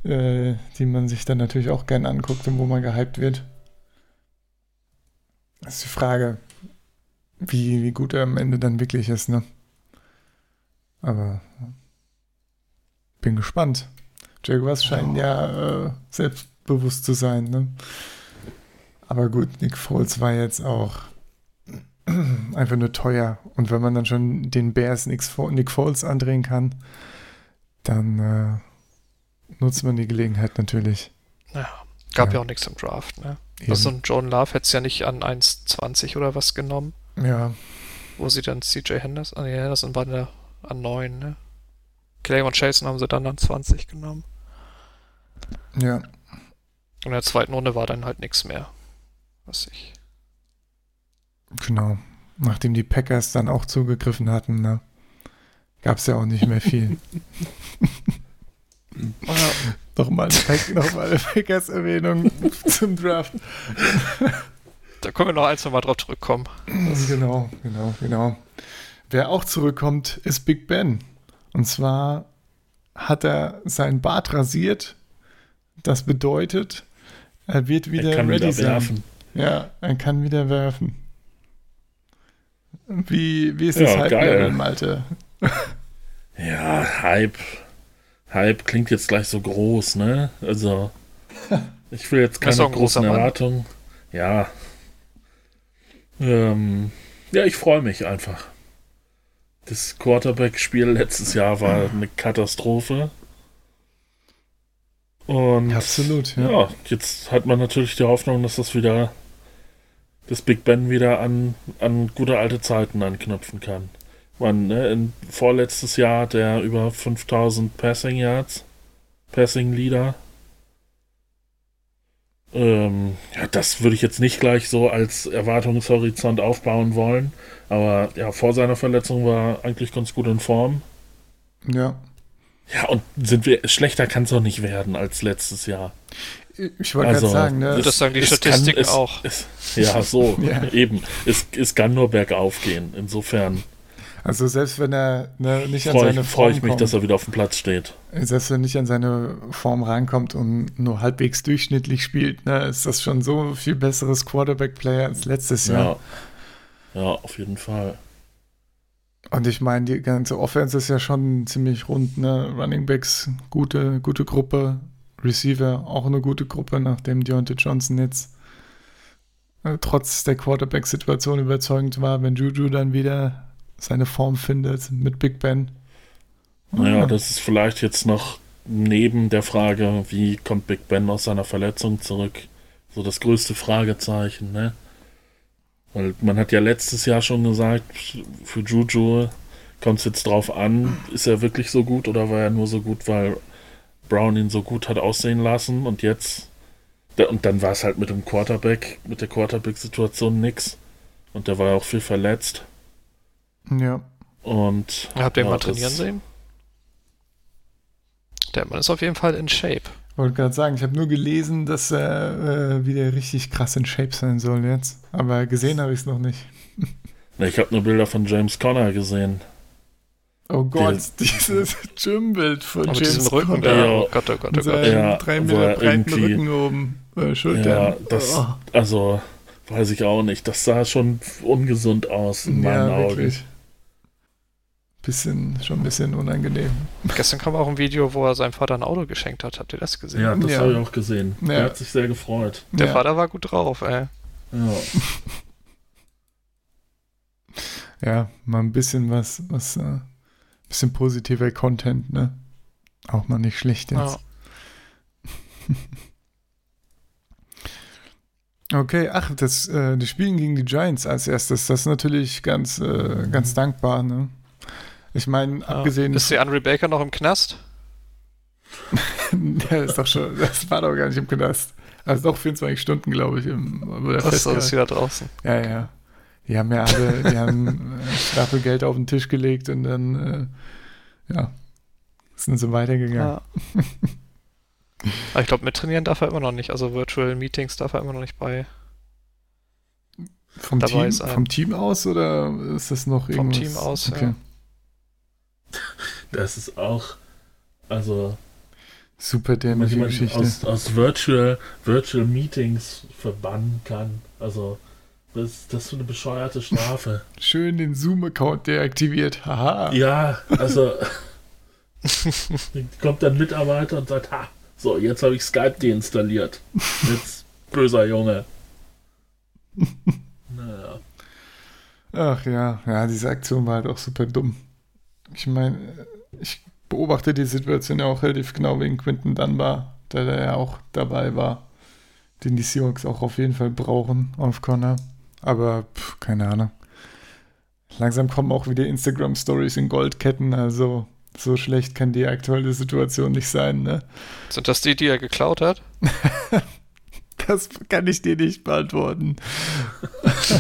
äh, die man sich dann natürlich auch gern anguckt und wo man gehypt wird. Das ist die Frage, wie, wie gut er am Ende dann wirklich ist, ne? Aber bin gespannt. Jaguars scheinen ja äh, selbstbewusst zu sein, ne? Aber gut, Nick Foles war jetzt auch einfach nur teuer. Und wenn man dann schon den Bears Nick Fo- Nick Foles andrehen kann, dann äh, nutzt man die Gelegenheit natürlich. Naja, gab Ja. ja, auch nichts im Draft, ne? Eben. Also ein John Love hätte es ja nicht an 1,20 oder was genommen, ja, wo sie dann CJ Henderson, ah, nee, Henderson war der an 9, ne? Clay und Jason haben sie dann an 20 genommen. ja. Und in der zweiten Runde war dann halt nichts mehr. Was ich. Genau. Nachdem die Packers dann auch zugegriffen hatten, ne, gab es ja auch nicht mehr viel. nochmal nochmal eine Packers-Erwähnung zum Draft. Da können wir noch ein, zwei Mal drauf zurückkommen. Genau, genau, genau. Wer auch zurückkommt, ist Big Ben. Und zwar hat er seinen Bart rasiert. Das bedeutet, er wird wieder er kann ready wieder sein. werfen. Ja, er kann wieder werfen. Wie, wie ist Ja, das Hype geil. Level, Malte? Ja, Hype. Hype klingt jetzt gleich so groß, ne? Also, ich will jetzt keine großen Mann. Erwartungen. Ja. Ähm, ja, ich freue mich einfach. Das Quarterback-Spiel letztes Jahr war eine Katastrophe. Und Absolut, ja. ja, jetzt hat man natürlich die Hoffnung, dass das wieder, das Big Ben wieder an, an gute alte Zeiten anknüpfen kann. Man, ne, in vorletztes Jahr hat er über 5000 Passing Yards, Passing Leader. Ähm, ja, das würde ich jetzt nicht gleich so als Erwartungshorizont aufbauen wollen. Aber ja, vor seiner Verletzung war er eigentlich ganz gut in Form. Ja. Ja, und sind wir, schlechter kann es auch nicht werden als letztes Jahr. Ich wollte Also, gerade sagen, ne? Das sagen die es Statistiken kann- es- auch. Es, ja, so, Ja. eben. Es, es kann nur bergauf gehen. Insofern Also selbst wenn er ne, nicht an freue seine freu Form ich mich, kommt, dass er wieder auf dem Platz steht. selbst wenn er nicht an seine Form rankommt und nur halbwegs durchschnittlich spielt, ne, ist das schon so viel besseres Quarterback-Player als letztes Jahr. Ja. Ja, auf jeden Fall. Und ich meine, die ganze Offense ist ja schon ziemlich rund, ne? Running Backs, gute, gute Gruppe, Receiver, auch eine gute Gruppe, nachdem Deontay Johnson jetzt äh, trotz der Quarterback-Situation überzeugend war, wenn Juju dann wieder seine Form findet mit Big Ben. Naja, das ist vielleicht jetzt noch neben der Frage, wie kommt Big Ben aus seiner Verletzung zurück, so das größte Fragezeichen, ne? Weil man hat ja letztes Jahr schon gesagt, für Juju kommt es jetzt drauf an, ist er wirklich so gut oder war er nur so gut, weil Brown ihn so gut hat aussehen lassen und jetzt und dann war es halt mit dem Quarterback, mit der Quarterback-Situation nix und der war ja auch viel verletzt Ja. und Habt ihr ihn ja, mal das- trainieren sehen? Der Mann ist auf jeden Fall in Shape. Wollte gerade sagen, ich habe nur gelesen, dass er äh, wieder richtig krass in Shape sein soll jetzt. Aber gesehen habe ich es noch nicht. Ich habe nur Bilder von James Conner gesehen. Oh Gott, dieses Gym-Bild von Aber James diesen Rücken da. Ja. Oh Gott, oh Gott, oh Mit Gott. seinem Ja, drei Meter er breiten Rücken oben, äh, Schultern. Ja, das, Oh. also, weiß ich auch nicht. Das sah schon ungesund aus in meinen ja, Augen. wirklich. Bisschen, schon ein bisschen unangenehm. Gestern kam auch ein Video, wo er seinem Vater ein Auto geschenkt hat. Habt ihr das gesehen? Ja, das Ja. habe ich auch gesehen. Ja. Er hat sich sehr gefreut. Der ja. Vater war gut drauf, ey. Ja. ja, mal ein bisschen was, was, äh, bisschen positiver Content, ne? Auch mal nicht schlecht jetzt. Ja. Okay, ach, das, äh, die spielen gegen die Giants als erstes. Das ist natürlich ganz, äh, ganz dankbar, ne? Ich meine, abgesehen. Ist der Andre Baker noch im Knast? der ist doch schon, das war doch gar nicht im Knast. Also doch 24 Stunden, glaube ich, im, Achso, ist wieder draußen. Ja, ja. Die haben ja alle, die haben äh, Stapelgeld auf den Tisch gelegt und dann, äh, ja, sind sie weitergegangen. Ja. Aber ich glaube, mittrainieren darf er immer noch nicht. Also Virtual Meetings darf er immer noch nicht bei. Vom, Team, vom Team aus oder ist das noch Vom irgendwas? Team aus, okay. ja. Das ist auch, also, Super dämliche Geschichte. aus, aus Virtual, Virtual Meetings verbannen kann. Also, was ist das für eine bescheuerte Strafe? Schön den Zoom-Account deaktiviert. Haha. ja, also, kommt dann ein Mitarbeiter und sagt, ha, so, jetzt habe ich Skype deinstalliert. Jetzt, böser Junge. Naja. Ach ja, ja, diese Aktion war halt auch super dumm. Ich meine, ich beobachte die Situation ja auch relativ genau wegen Quinton Dunbar, der da ja auch dabei war, den die Seahawks auch auf jeden Fall brauchen auf Connor. Aber pff, keine Ahnung. Langsam kommen auch wieder Instagram-Stories in Goldketten, also so schlecht kann die aktuelle Situation nicht sein, ne? Sind das die, die er geklaut hat? Das kann ich dir nicht beantworten.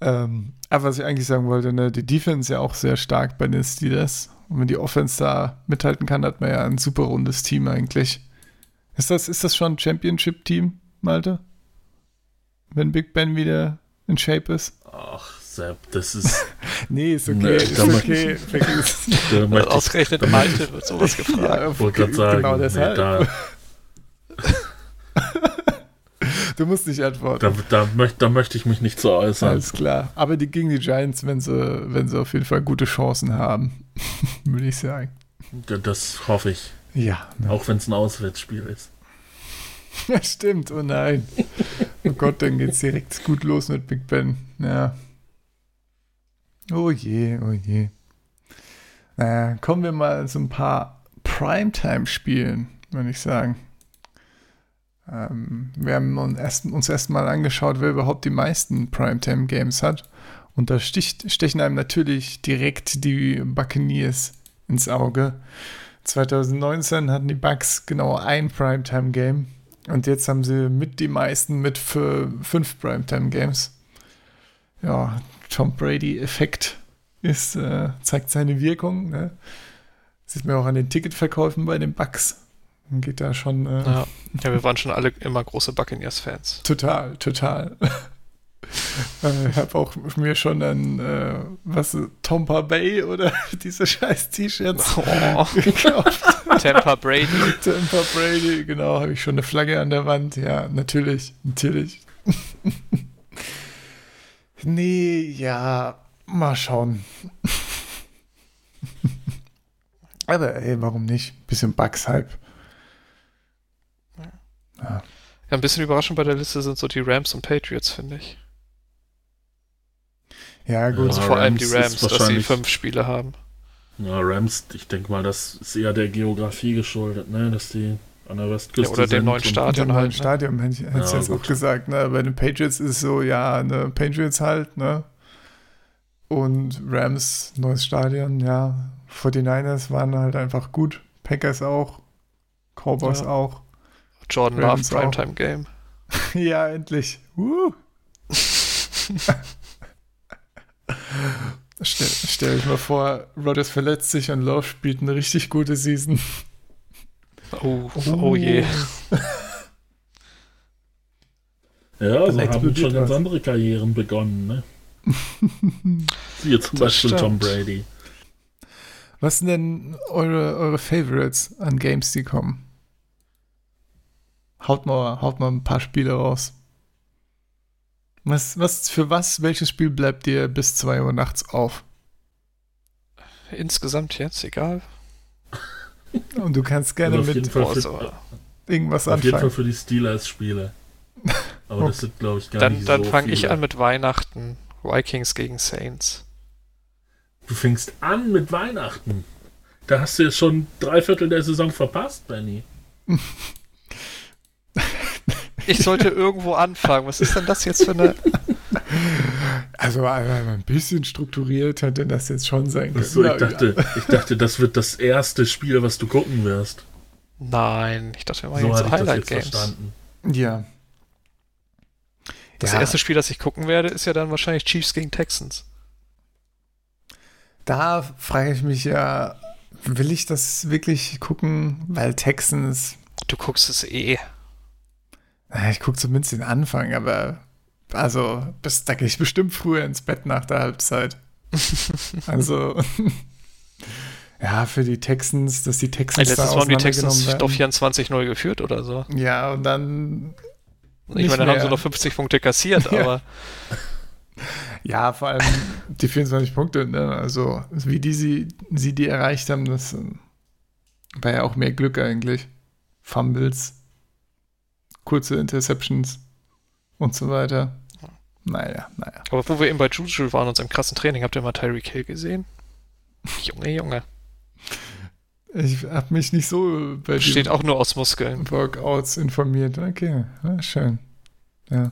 ähm, aber was ich eigentlich sagen wollte, ne, die Defense ist ja auch sehr stark bei den Steelers. Und wenn die Offense da mithalten kann, hat man ja ein super rundes Team eigentlich. Ist das, ist das schon ein Championship-Team, Malte? Wenn Big Ben wieder in Shape ist? Ach, Sepp, das ist. nee, ist okay. Nee, ist okay. Vergiss. Ich, Ausgerechnet Malte wird sowas gefragt. Ja, wollte gerade sagen, genau nee, deshalb. da, Du musst nicht antworten. da, da, möcht, da möchte ich mich nicht so äußern. Alles klar. Aber die gegen die Giants, wenn sie, wenn sie auf jeden Fall gute Chancen haben, würde ich sagen. Das hoffe ich. Ja, ne. Auch wenn es ein Auswärtsspiel ist. ja, stimmt. Oh nein. Oh Gott, dann geht's direkt gut los mit Big Ben. Ja. Oh je, oh je. Naja, kommen wir mal zu ein paar Primetime-Spielen, würde ich sagen. Ähm, wir haben uns erst, uns erstmal angeschaut, wer überhaupt die meisten Primetime-Games hat. Und da sticht, stechen einem natürlich direkt die Buccaneers ins Auge. 2019 hatten die Bucks genau ein Primetime-Game. Und jetzt haben sie mit die meisten mit für fünf Primetime-Games. Ja, Tom Brady-Effekt ist, äh, zeigt seine Wirkung. Ne? Sieht man auch an den Ticketverkäufen bei den Bucks. Geht da schon äh, Ja. ja, wir waren schon alle immer große Buccaneers-Fans. total, total. Äh, Ich habe auch mir schon ein, äh, was, Tompa Bay oder diese scheiß T-Shirts Oh, gekauft. Tampa Brady. Tampa Brady, genau, habe ich schon eine Flagge an der Wand. Ja, natürlich, natürlich. nee, ja, mal schauen. Aber ey, warum nicht? Bisschen Bugs-Hype. Ja. Ja, ein bisschen überraschend bei der Liste sind so die Rams und Patriots, finde ich. Ja, gut. Also Ja, vor allem die Rams Rams, dass sie fünf Spiele haben. Ja, Rams, ich denke mal, das ist eher der Geografie geschuldet, ne? dass die an der Westküste Ja, oder dem sind neuen Stadion. Stadion, halt, halt, ne? Stadion hätte ich hätte ich Ja, jetzt gut. auch gesagt. Ne? Bei den Patriots ist es so, ja, ne, Patriots halt, ne? Und Rams, neues Stadion, ja. 49ers waren halt einfach gut. Packers auch. Cowboys Ja. auch. Jordan Love Rams auch. Primetime Game. ja, endlich. Uh. Stell, stell euch mal vor, Rodgers verletzt sich und Love spielt eine richtig gute Season. Oh, oh je. Ja, also Dann haben schon ganz andere Karrieren begonnen, ne? Siehe zum Das Beispiel Tom stimmt. Brady. Was sind denn eure, eure Favorites an Games, die kommen? Haut mal, haut mal ein paar Spiele raus. Was, was, für was, welches Spiel bleibt dir bis 2 Uhr nachts auf? Insgesamt jetzt, egal. Und du kannst gerne Also auf mit Oh, für, so. irgendwas auf jeden Fall anfangen. für die Steelers-Spiele. Aber das sind, glaube ich, gar Dann, nicht dann so fange ich an mit Weihnachten. Vikings gegen Saints. Du fängst an mit Weihnachten. Da hast du jetzt schon drei Viertel der Saison verpasst, Benny. Ich sollte irgendwo anfangen. Was ist denn das jetzt für eine. Also also ein bisschen strukturiert hätte das jetzt schon sein können. Achso, ich dachte, ich dachte, das wird das erste Spiel, was du gucken wirst. Nein, ich dachte, wir machen So jetzt Highlight jetzt Games. verstanden. Ja. Das ja, erste Spiel, das ich gucken werde, ist ja dann wahrscheinlich Chiefs gegen Texans. Da frage ich mich ja, will ich das wirklich gucken? Weil Texans, Du guckst es eh. Na, ich gucke zumindest den Anfang, aber also, bis, da gehe ich bestimmt früher ins Bett nach der Halbzeit. Also, ja, für die Texans, dass die Texans Letztes da Mal haben die Texans doch 24-0 geführt oder so. Ja, und dann, Ich meine, dann haben sie noch 50 Punkte kassiert, Ja. aber ja, vor allem die 24 Punkte, ne? also wie die sie, sie die erreicht haben, das äh, war ja auch mehr Glück eigentlich. Fumbles, kurze Interceptions und so weiter. Naja, naja. Aber wo wir eben bei Juju waren, unserem krassen Training, habt ihr mal Tyreek Hill gesehen? Junge, Junge. Ich habe mich nicht so bei Besteht auch nur aus Muskeln. Workouts informiert. Okay, ja, schön. Ja.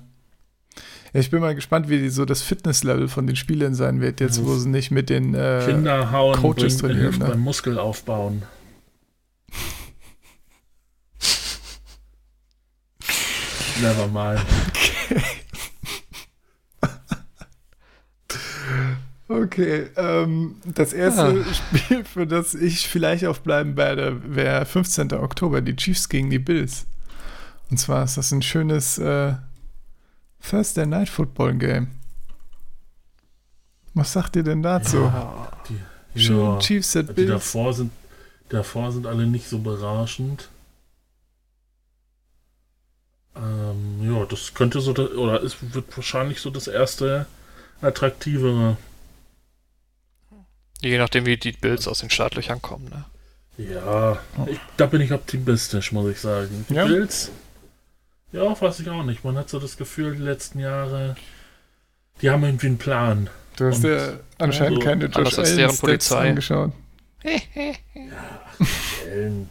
Ja, Ich bin mal gespannt, wie die, so das Fitnesslevel von den Spielern sein wird, jetzt wo sie nicht mit den äh, Kinder hauen, Coaches trainieren, ne? beim Muskelaufbauen. Never mind. Okay, ähm, das erste Spiel, für das ich vielleicht aufbleiben werde, wäre 15. Oktober, die Chiefs gegen die Bills. Und zwar ist das ein schönes äh, Thursday Night Football Game. Was sagt ihr denn dazu? Ja. Die, Schön ja, Chiefs at die Bills. davor sind, davor sind alle nicht so berauschend. Ähm, ja, das könnte so, oder es wird wahrscheinlich so das erste attraktivere. Je nachdem, wie die Bills aus den Startlöchern kommen. Ne? Ja, ich, da bin ich optimistisch, muss ich sagen. Die Ja? Bills, ja, weiß ich auch nicht. Man hat so das Gefühl, die letzten Jahre, die haben irgendwie einen Plan. Du hast ja anscheinend also, keine Josh Allen Polizei. angeschaut. Ellen.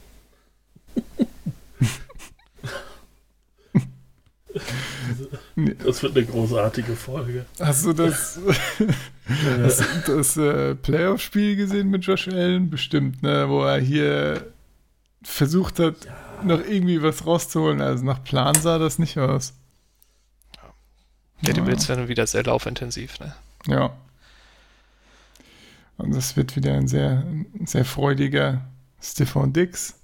Das wird eine großartige Folge. Hast du das, hast du das äh, Playoff-Spiel gesehen mit Josh Allen? Bestimmt, ne? Wo er hier versucht hat, noch irgendwie was rauszuholen. Also nach Plan sah das nicht aus. Ja, die Ja. Bills werden wieder sehr laufintensiv. Ne? Ja. Und das wird wieder ein sehr, ein sehr freudiger Stefan Dix.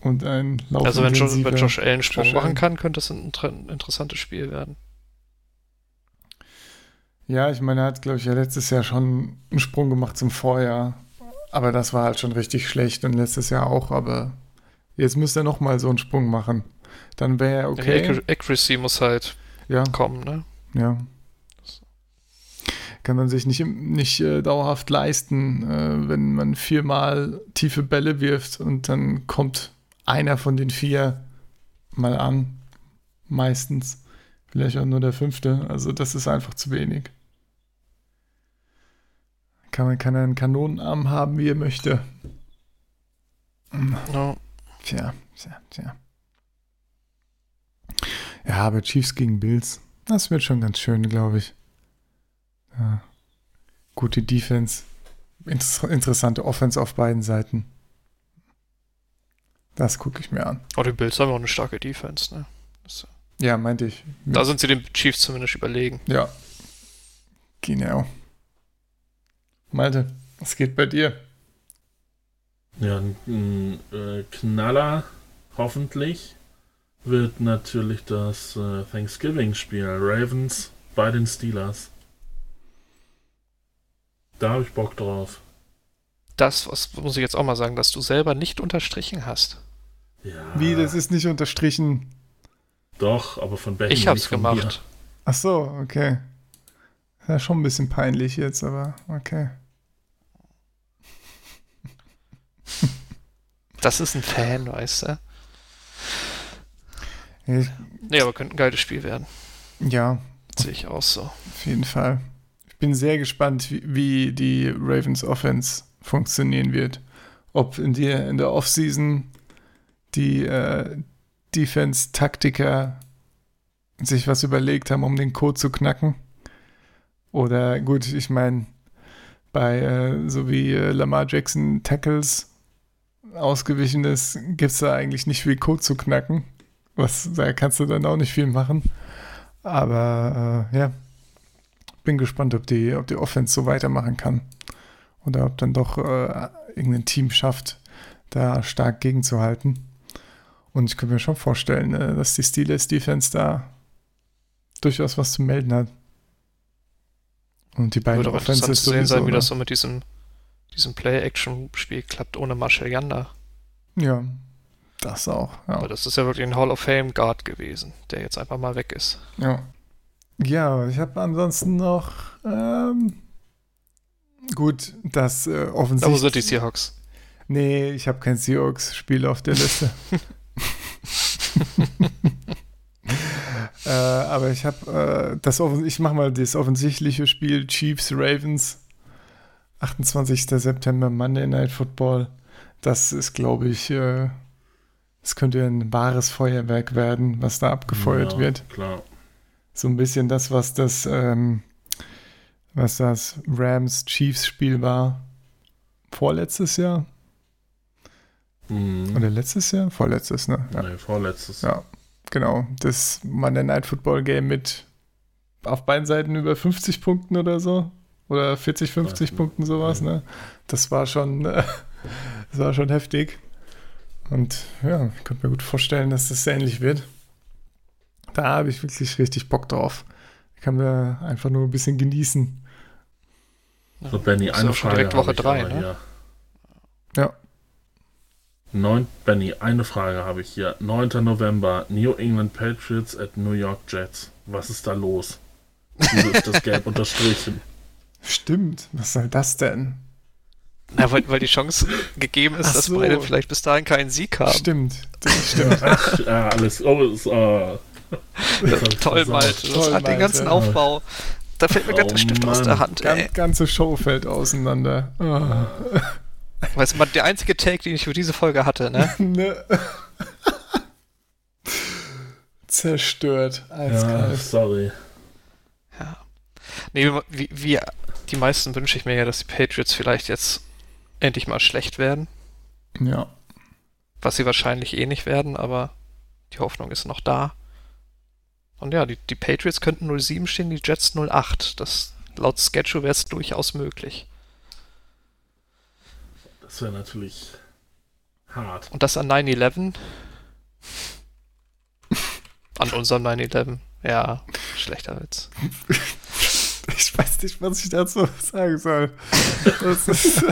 Und ein Lauf Also wenn, jo wenn Josh Allen Sprung Josh machen Allen. kann, könnte das ein inter interessantes Spiel werden. Ja, ich meine, er hat, glaube ich, ja letztes Jahr schon einen Sprung gemacht zum Vorjahr. Aber das war halt schon richtig schlecht und letztes Jahr auch. Aber jetzt müsste er nochmal so einen Sprung machen. Dann wäre er okay. Accur- Accuracy muss halt Ja, kommen. Ne? ja. Kann man sich nicht, nicht äh, dauerhaft leisten, äh, wenn man viermal tiefe Bälle wirft und dann kommt einer von den vier mal an. Meistens. Vielleicht auch nur der fünfte. Also das ist einfach zu wenig. Kann man kann er einen Kanonenarm haben, wie er möchte. Ja. Tja, tja, tja. Ja, aber Chiefs gegen Bills, das wird schon ganz schön, glaube ich. Ja. Gute Defense, inter interessante Offense auf beiden Seiten. Das gucke ich mir an. Aber die Bills haben auch eine starke Defense. Ne? Das, Ja, meinte ich. da sind sie den Chiefs zumindest überlegen. Ja. Genau. Malte, was geht bei dir? Ja, ein, ein äh, Knaller, hoffentlich, wird natürlich das äh, Thanksgiving-Spiel Ravens bei den Steelers. Da habe ich Bock drauf. Das, was muss ich jetzt auch mal sagen, dass du selber nicht unterstrichen hast. Ja, Wie, das ist nicht unterstrichen. Doch, aber von Becky Ich hab's nicht von gemacht. Ach so, okay. Ist ja schon ein bisschen peinlich jetzt, aber okay. Das ist ein Fan, weißt du? Ich, Nee, aber könnte ein geiles Spiel werden. ja, Sehe ich auch so. Auf jeden Fall. Ich bin sehr gespannt, wie, wie die Ravens Offense funktionieren wird. Ob in, die, in der Offseason die äh, Defense-Taktiker sich was überlegt haben, um den Code zu knacken. Oder gut, ich meine, bei äh, so wie äh, Lamar Jackson Tackles ausgewichen ist, gibt es da eigentlich nicht viel Code zu knacken. Was, da kannst du dann auch nicht viel machen. Aber äh, ja, bin gespannt, ob die, ob die Offense so weitermachen kann. Oder ob dann doch äh, irgendein Team schafft, da stark gegenzuhalten. Und ich könnte mir schon vorstellen, äh, dass die Steelers Defense da durchaus was zu melden hat. Und die beiden Wird auch interessant zu sehen sein, wie sowieso, das ne? so mit diesem, diesem Play-Action-Spiel klappt ohne Marshall Yanda. Ja, das auch. Ja. Aber das ist ja wirklich ein Hall of Fame Guard gewesen, der jetzt einfach mal weg ist. Ja. Ja, ich habe ansonsten noch ähm, gut, das äh, offensichtlich. sind die Seahawks? Nee, ich habe kein Seahawks-Spiel auf der Liste. äh, aber ich habe äh, das ich mache mal das offensichtliche Spiel Chiefs Ravens 28. September Monday Night Football. Das ist glaube ich äh, es könnte ein wahres Feuerwerk werden, was da abgefeuert ja, wird. Klar. So ein bisschen das, was das ähm, was das Rams Chiefs Spiel war vorletztes Jahr Mhm. oder letztes Jahr? Vorletztes, ne? Ja, Nee, vorletztes. ja genau. Das Monday Night Football Game mit auf beiden Seiten über 50 Punkten oder so. Oder 40, 50 Weiß Punkten, sowas, ne? Das war schon, äh, das war schon heftig. Und ja, ich könnte mir gut vorstellen, dass das ähnlich wird. Da habe ich wirklich richtig Bock drauf. Ich kann mir einfach nur ein bisschen genießen So, Benny, Ist eine Frage direkt Woche habe ich drei, aber ne? hier. Ja. Neun, Benny, eine Frage habe ich hier. 9. November, New England Patriots at New York Jets. Was ist da los? Wieso ist das gelb unterstrichen? Stimmt. Was soll das denn? Na, weil, weil die Chance gegeben ist, Ach dass so. beide vielleicht bis dahin keinen Sieg haben. Stimmt. Das stimmt. Ach, ja, alles. Oh, ist, äh, das ich Toll. Malte. Das Toll, hat den ganzen Malte. Aufbau. Da fällt mir gerade Oh, der Stift aus Mann. der Hand. Gan Ey. ganze Show fällt auseinander. Oh. Weißt du, mal, der einzige Take, den ich für diese Folge hatte, ne? Ne. Zerstört. Ja, Eiskalt. sorry. Ja. Nee, wie, wie die meisten wünsche ich mir ja, dass die Patriots vielleicht jetzt endlich mal schlecht werden. Ja. Was sie wahrscheinlich eh nicht werden, aber die Hoffnung ist noch da. Und ja, die, die Patriots könnten 07 stehen, die Jets 08. Das, laut Schedule wäre es durchaus möglich. Das wäre natürlich hart. Und das an 9-11? An unserem 9-11. Ja, schlechter Witz. Ich weiß nicht, was ich dazu sagen soll. Das ist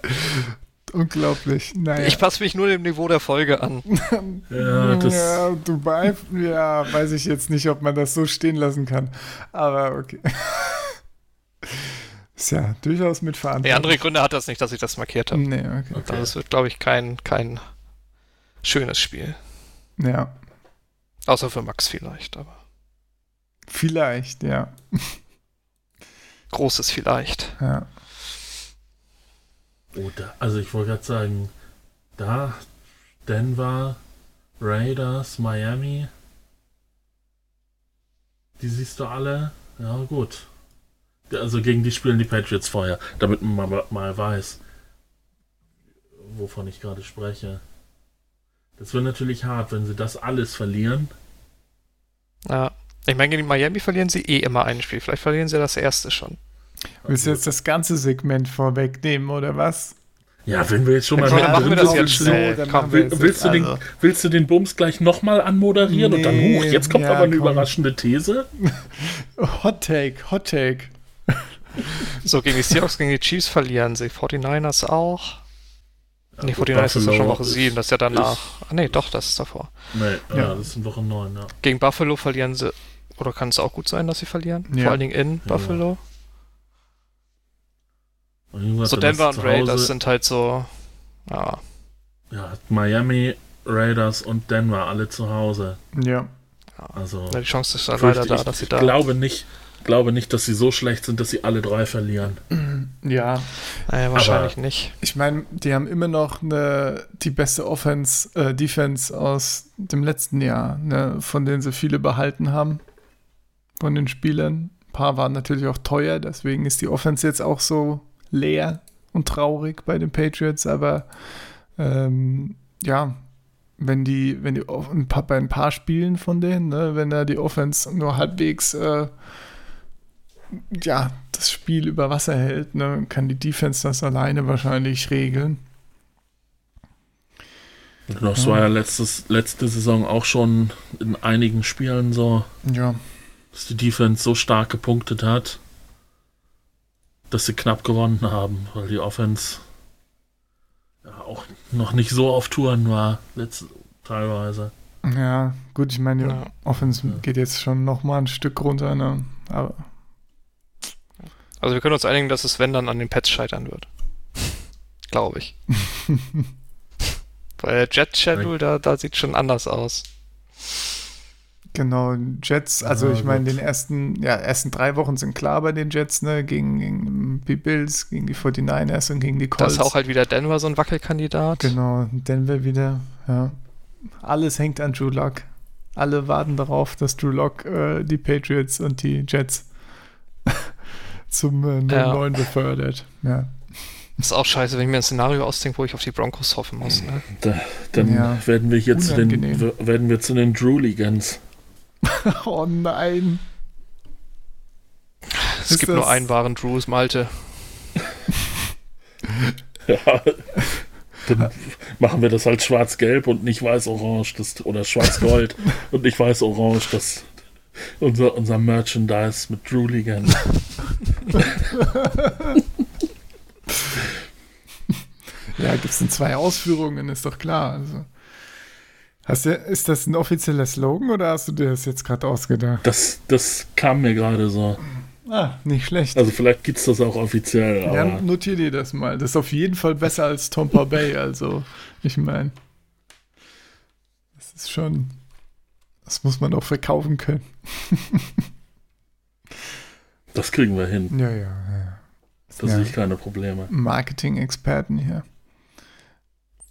unglaublich. Naja. Ich passe mich nur dem Niveau der Folge an. Ja, das, ja, Dubai, ja, weiß ich jetzt nicht, ob man das so stehen lassen kann. Aber okay. Ist ja durchaus Nee, mitverantwortlich. andere Gründe hat das nicht, dass ich das markiert habe. Nee, okay. okay. Das wird, glaube ich, kein, kein schönes Spiel. Ja, Außer für Max vielleicht, aber vielleicht, ja. großes vielleicht. ja. Da, also ich wollte gerade sagen, da Denver, Raiders, Miami, die siehst du alle. Ja, gut. Also gegen die spielen die Patriots vorher, damit man mal, mal weiß, wovon ich gerade spreche. Das wird natürlich hart, wenn sie das alles verlieren. Ja. Ich meine, gegen Miami verlieren sie eh immer ein Spiel. Vielleicht verlieren sie das erste schon. Willst du jetzt das ganze Segment vorwegnehmen, oder was? Ja, wenn wir jetzt schon mal Ja, machen wir das jetzt sind, schnell. Komm, Will, jetzt willst, du den, also. willst du den Bums gleich nochmal anmoderieren und dann, Nee, huch, jetzt kommt ja, aber eine komm. überraschende These? Hot Take, Hot Take. So, gegen die Seahawks, gegen die Chiefs verlieren sie. 49ers auch. Nee, gut, 49ers ist ja schon Buffalo Woche ist- 7, das ist ja danach. Ah, nee, doch, das ist davor. Nee, ja, Ja. das ist in Woche 9, ja. Gegen Buffalo verlieren sie. Oder kann es auch gut sein, dass sie verlieren? Ja. Vor allen Dingen in Ja. Buffalo. Gesagt, So Denver und Raiders sind halt so. Ja, Ja, Miami, Raiders und Denver alle zu Hause. Ja. Also, die Chance ist ja leider da, ich, dass sie ich da. glaube nicht, glaube nicht, dass sie so schlecht sind, dass sie alle drei verlieren. Ja, Naja, wahrscheinlich nicht. ich meine, die haben immer noch eine, die beste Offense, äh, Defense aus dem letzten Jahr, ne, von denen sie viele behalten haben. Von den Spielern. Ein paar waren natürlich auch teuer, deswegen ist die Offense jetzt auch so leer und traurig bei den Patriots, aber ähm, ja, wenn die, wenn die ein paar, bei ein paar Spielen von denen, ne, wenn da die Offense nur halbwegs äh, ja, das Spiel über Wasser hält, ne, kann die Defense das alleine wahrscheinlich regeln. Das war ja letztes, letzte Saison auch schon in einigen Spielen so, Ja, dass die Defense so stark gepunktet hat, dass sie knapp gewonnen haben, weil die Offense ja auch noch nicht so auf Touren war, letzte, teilweise. ja, gut, ich meine, die Ja. Offense Ja. geht jetzt schon noch mal ein Stück runter, ne, aber Also wir können uns einigen, dass es, wenn dann, an den Pets scheitern wird. Glaube ich. Weil der Jet-Schedule, da, da sieht schon anders aus. Genau, Jets, also Ja, ich meine, den ersten, ja, ersten drei Wochen sind klar bei den Jets, ne, gegen, gegen die Bills, gegen die 49ers und gegen die Da Colts. ist auch halt wieder Denver so ein Wackelkandidat. Genau, Denver wieder, ja. Alles hängt an Drew Lock. Alle warten darauf, dass Drew Lock äh, die Patriots und die Jets zum äh, 9-9 befördert. Ja. Ist auch scheiße, wenn ich mir ein Szenario ausdenke, wo ich auf die Broncos hoffen muss. Ne? Da, dann Ja. werden wir hier zu den, werden wir zu den Drooligans. oh nein. Es Ist gibt nur einen wahren Drews, Malte. Ja. Dann machen wir das halt schwarz-gelb und nicht weiß-orange oder schwarz-gold und nicht weiß-orange. Das, unser, unser Merchandise mit Drooligans. ja, gibt es in zwei Ausführungen, ist doch klar. Also. Hast du, ist das ein offizieller Slogan oder hast du dir das jetzt gerade ausgedacht? Das, das kam mir gerade so. Ah, nicht schlecht. Also vielleicht gibt es das auch offiziell. Ja, notier dir das mal. Das ist auf jeden Fall besser als Tompa Bay. Also, ich meine, das ist schon, das muss man auch verkaufen können. das kriegen wir hin. Ja, ja, ja. Da sehe ich keine Probleme. Marketing-Experten hier.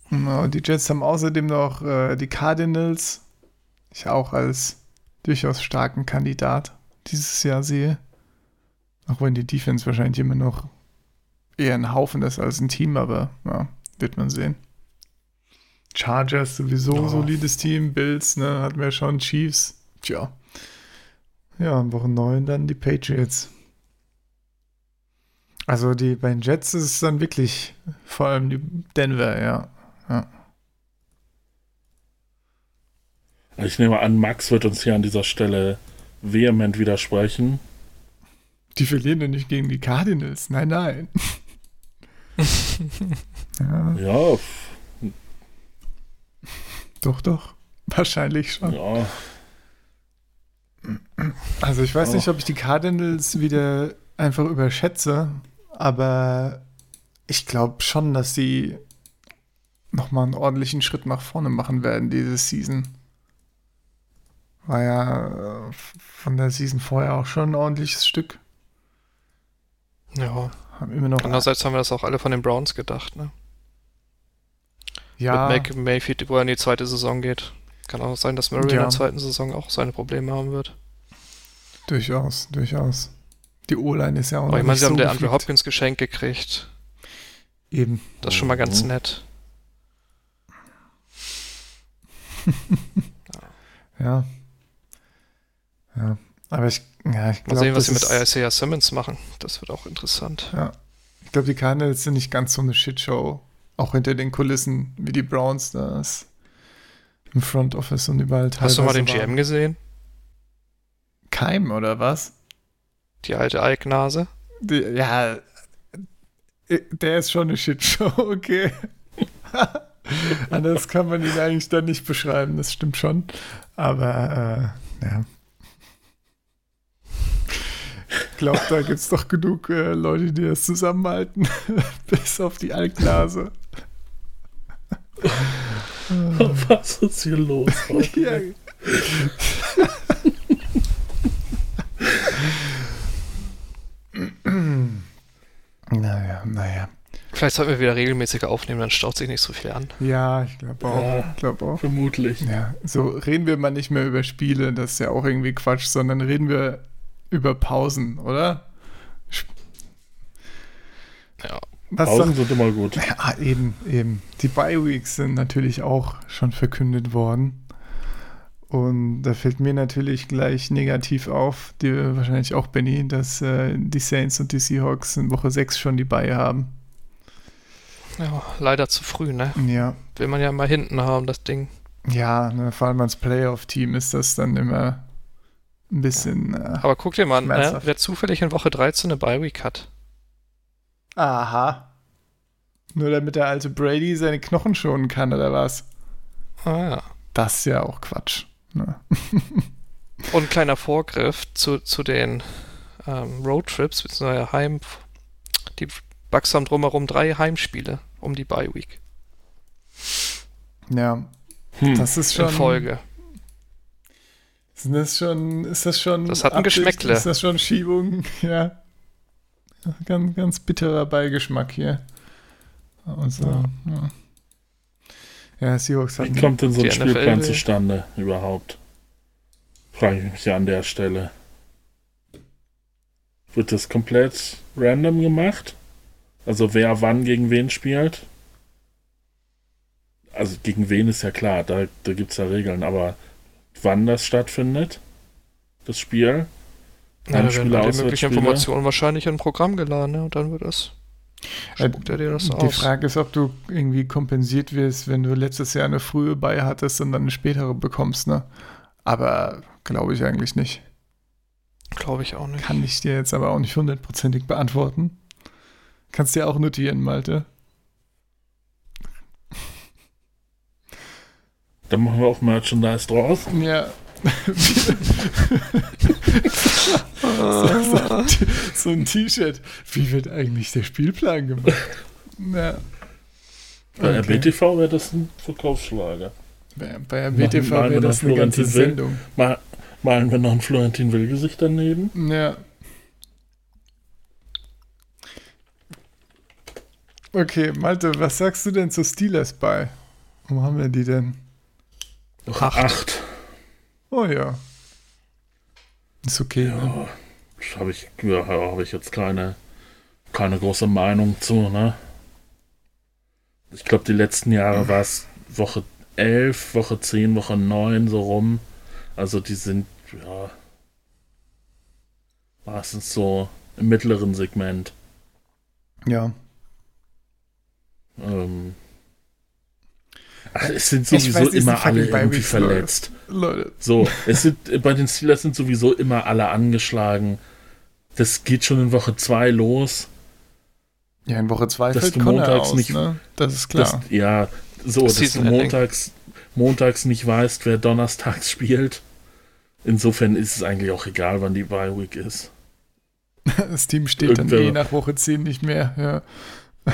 Die Jets haben außerdem noch äh, die Cardinals. Ich auch als durchaus starken Kandidat dieses Jahr sehe. Auch wenn die Defense wahrscheinlich immer noch eher ein Haufen ist als ein Team, aber ja, wird man sehen. Chargers sowieso oh. solides Team, Bills, ne, hatten wir schon, Chiefs. Tja. Ja, in Woche 9 dann die Patriots. Also die bei den Jets ist es dann wirklich vor allem die Denver, ja. ja. Ich nehme an, Max wird uns hier an dieser Stelle vehement widersprechen. Die verlieren ja nicht gegen die Cardinals. Nein, nein. ja. ja. Doch, doch. Wahrscheinlich schon. Ja. Also ich weiß oh. nicht, ob ich die Cardinals wieder einfach überschätze, aber ich glaube schon, dass sie nochmal einen ordentlichen Schritt nach vorne machen werden diese Season. War ja äh, von der Season vorher auch schon ein ordentliches Stück. Ja. Haben immer noch Andererseits haben wir das auch alle von den Browns gedacht, ne? Ja. Mit Mayfield, wo er in die zweite Saison geht. Kann auch sein, dass Murray ja. in der zweiten Saison auch seine Probleme haben wird. Durchaus, durchaus. Die O-Line ist ja auch Aber ich meine, sie so haben der Andrew Hopkins geschenkt gekriegt. Eben. Das ist schon mal ganz mhm. nett. ja. Ja. Aber ich, ja, ich glaube. Mal sehen, was sie mit Isaiah Simmons machen. Das wird auch interessant. Ja. Ich glaube, die Cardinals sind nicht ganz so eine Shitshow. Auch hinter den Kulissen, wie die Browns das im Front Office und überall teilweise Hast du mal den waren. GM gesehen? Keim oder was? Die alte Alknase? Die, ja, äh, der ist schon eine Shitshow, okay. Anders kann man ihn eigentlich dann nicht beschreiben, das stimmt schon. Aber, äh, ja. Ich glaube, da gibt es doch genug äh, Leute, die das zusammenhalten. Bis auf die Alknase. Was ist hier los? ja. naja, naja. Vielleicht sollten wir wieder regelmäßiger aufnehmen, dann staut sich nicht so viel an. Ja, ich glaube auch. Ja, glaub auch. Vermutlich. Ja, so reden wir mal nicht mehr über Spiele, das ist ja auch irgendwie Quatsch, sondern reden wir über Pausen, oder? Ja. Was Pausen sind immer gut. Ja, eben, eben. Die Bye-Weeks sind natürlich auch schon verkündet worden. Und da fällt mir natürlich gleich negativ auf, dir wahrscheinlich auch, Benny, dass äh, die Saints und die Seahawks in Woche 6 schon die Bye haben. Ja, leider zu früh, ne? Ja. Will man ja mal hinten haben, das Ding. Ja, ne, vor allem als Playoff-Team ist das dann immer ein bisschen. Äh, Aber guck dir mal an, ne, wer zufällig in Woche 13 eine Bye-Week hat. Aha. Nur damit der alte Brady seine Knochen schonen kann, oder was? Ah ja. Das ist ja auch Quatsch. Ne? Und kleiner Vorgriff zu, zu den ähm, Roadtrips, beziehungsweise Heim. Die Bucks haben drumherum drei Heimspiele um die Bye Week. Ja. Hm. Das ist schon. In Folge. Ist das schon, ist das schon. Das hat ein Absicht, Geschmäckle. Ist das schon Schiebung? Ja. Ganz, ganz bitterer Beigeschmack hier. Also, ja. ja. Seahawks Wie kommt denn so ein Spielplan NFL zustande überhaupt? Frage ich mich ja an der Stelle. Wird das komplett random gemacht? Also wer wann gegen wen spielt? Also gegen wen ist ja klar, da, da gibt es ja Regeln, aber wann das stattfindet, das Spiel. Ja, da werden alle möglichen Informationen wahrscheinlich in ein Programm geladen ne? und dann wird das. Spuckt er dir das Die aus. Frage ist, ob du irgendwie kompensiert wirst, wenn du letztes Jahr eine frühe bei hattest und dann eine spätere bekommst, ne? Aber glaube ich eigentlich nicht. Glaube ich auch nicht. Kann ich dir jetzt aber auch nicht hundertprozentig beantworten. Kannst dir auch notieren, Malte. Dann machen wir auch Merchandise draus. Ja. so, so ein T-Shirt. Wie wird eigentlich der Spielplan gemacht? Ja. Bei Okay. RBTV wäre das ein Verkaufsschlager. Bei, bei RBTV wäre das eine ganze Florentin Sendung. Mal, malen wir noch ein Florentin Will-Gesicht daneben. Ja. Okay, Malte, was sagst du denn zu Steelers bei? Wo haben wir die denn? Acht. acht. Oh ja. Ist okay. Ne? Ja, das habe ich, ja, habe ich jetzt keine, keine große Meinung zu, ne? Ich glaube, die letzten Jahre war es Woche 11, Woche 10, Woche 9 so rum. Also die sind, ja, meistens so im mittleren Segment. Ja. Ähm, ach, es sind sowieso weiß, immer alle irgendwie verletzt. Leute. So, es sind, bei den Steelers sind sowieso immer alle angeschlagen. Das geht schon in Woche 2 los. Ja, in Woche 2 Dass fällt du montags aus, nicht- ne? Das ist klar. Das, ja, so, dass du montags, montags nicht weißt, wer donnerstags spielt. Insofern ist es eigentlich auch egal, wann die Bye Week ist. Das Team steht dann Irgendwer- eh nach Woche 10 nicht mehr. Ja.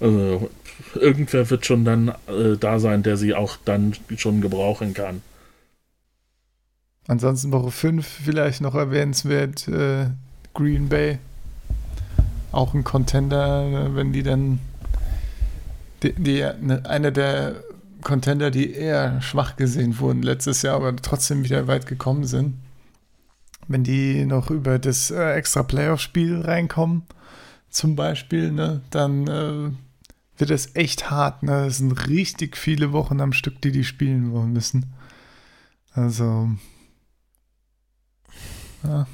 Also, irgendwer wird schon dann äh, da sein, der sie auch dann schon gebrauchen kann. Ansonsten Woche 5 vielleicht noch erwähnenswert äh, Green Bay. Auch ein Contender, wenn die dann die, die, ne, einer der Contender, die eher schwach gesehen wurden letztes Jahr, aber trotzdem wieder weit gekommen sind. Wenn die noch über das äh, extra Playoff-Spiel reinkommen, zum Beispiel, ne, dann äh, wird es echt hart. Ne? Es sind richtig viele Wochen am Stück, die die spielen wollen müssen. Also, ja,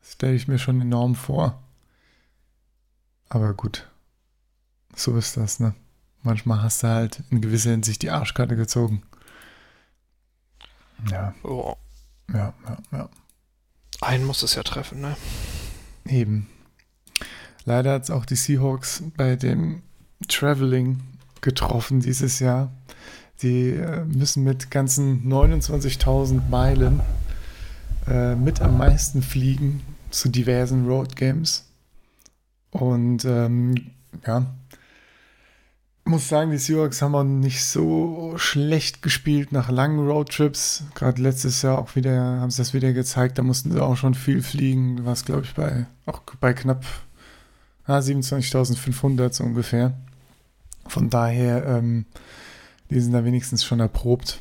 das stelle ich mir schon enorm vor. Aber gut, so ist das, ne? Manchmal hast du halt in gewisser Hinsicht die Arschkarte gezogen. Ja, Oh, ja, ja, ja. einen muss es ja treffen, ne? Eben. Leider hat es auch die Seahawks bei dem Traveling getroffen dieses Jahr. Die äh, müssen mit ganzen 29.000 Meilen äh, mit am meisten fliegen zu diversen Road Games. Und ähm, ja, muss sagen, die Seahawks haben auch nicht so schlecht gespielt nach langen Roadtrips. Gerade letztes Jahr auch wieder, haben sie das wieder gezeigt, da mussten sie auch schon viel fliegen. Warst, glaube ich, bei, auch bei knapp ah, 27.500 so ungefähr. Von daher, ähm, die sind da wenigstens schon erprobt.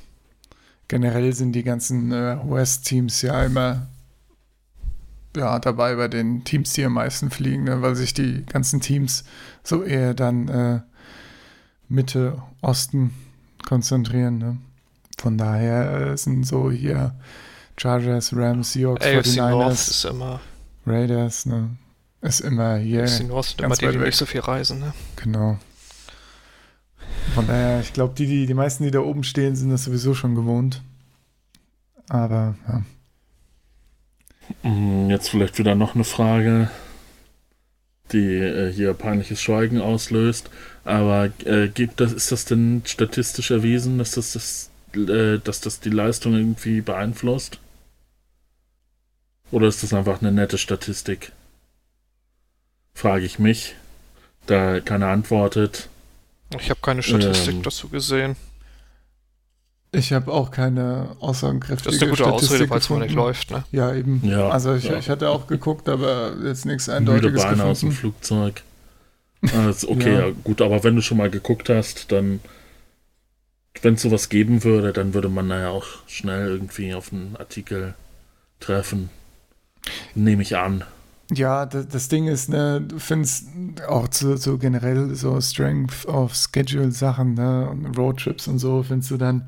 Generell sind die ganzen äh, West-Teams ja immer ja, dabei bei den Teams, die am meisten fliegen, ne? weil sich die ganzen Teams so eher dann äh, Mitte, Osten konzentrieren. Ne? Von daher äh, sind so hier Chargers, Rams, Seahawks, AFC North 49ers, ist immer, Raiders, ne? Ist immer hier. AFC North sind immer die, die nicht so viel reisen, ne? Genau. Von daher, ich glaube, die, die, die meisten, die da oben stehen, sind das sowieso schon gewohnt. Aber ja. Mm, Jetzt vielleicht wieder noch eine Frage, die äh, hier peinliches Schweigen auslöst. Aber äh, gibt das, ist das denn statistisch erwiesen, dass das, das, äh, dass das die Leistung irgendwie beeinflusst? Oder ist das einfach eine nette Statistik? Frage ich mich. Da keiner antwortet. Ich habe keine Statistik Ähm. dazu gesehen. Ich habe auch keine aussagenkräftige Das ist eine gute Statistik Ausrede, falls man nicht gefunden. läuft, ne? Ja, eben. Ja, also ich, ja. ich hatte auch geguckt, aber jetzt nichts Müde Eindeutiges Beine aus dem gefunden. Flugzeug. Ist okay, Ja. ja. gut, aber wenn du schon mal geguckt hast, dann, wenn es sowas geben würde, dann würde man da ja auch schnell irgendwie auf einen Artikel treffen. Nehme ich an. Ja, das, Ding ist, ne, du findest auch zu, so generell so Strength of Schedule Sachen, ne, und Roadtrips und so, findest du dann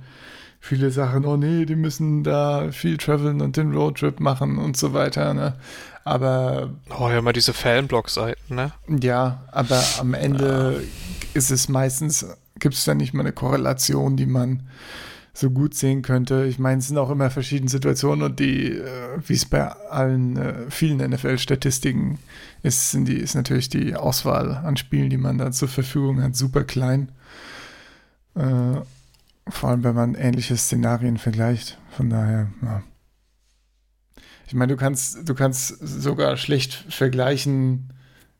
viele Sachen, oh nee, die müssen da viel traveln und den Roadtrip machen und so weiter, ne. Aber Oh ja, immer diese Fanblog-Seiten, ne? ja, aber am Ende ist es meistens, gibt es da nicht mal eine Korrelation, die man so gut sehen könnte. Ich meine, es sind auch immer verschiedene Situationen und die, äh, wie es bei allen äh, vielen NFL-Statistiken ist, sind die, ist natürlich die Auswahl an Spielen, die man da zur Verfügung hat, super klein. Äh, vor allem, wenn man ähnliche Szenarien vergleicht. Von daher, ja. Ich meine, du kannst, du kannst sogar schlecht vergleichen,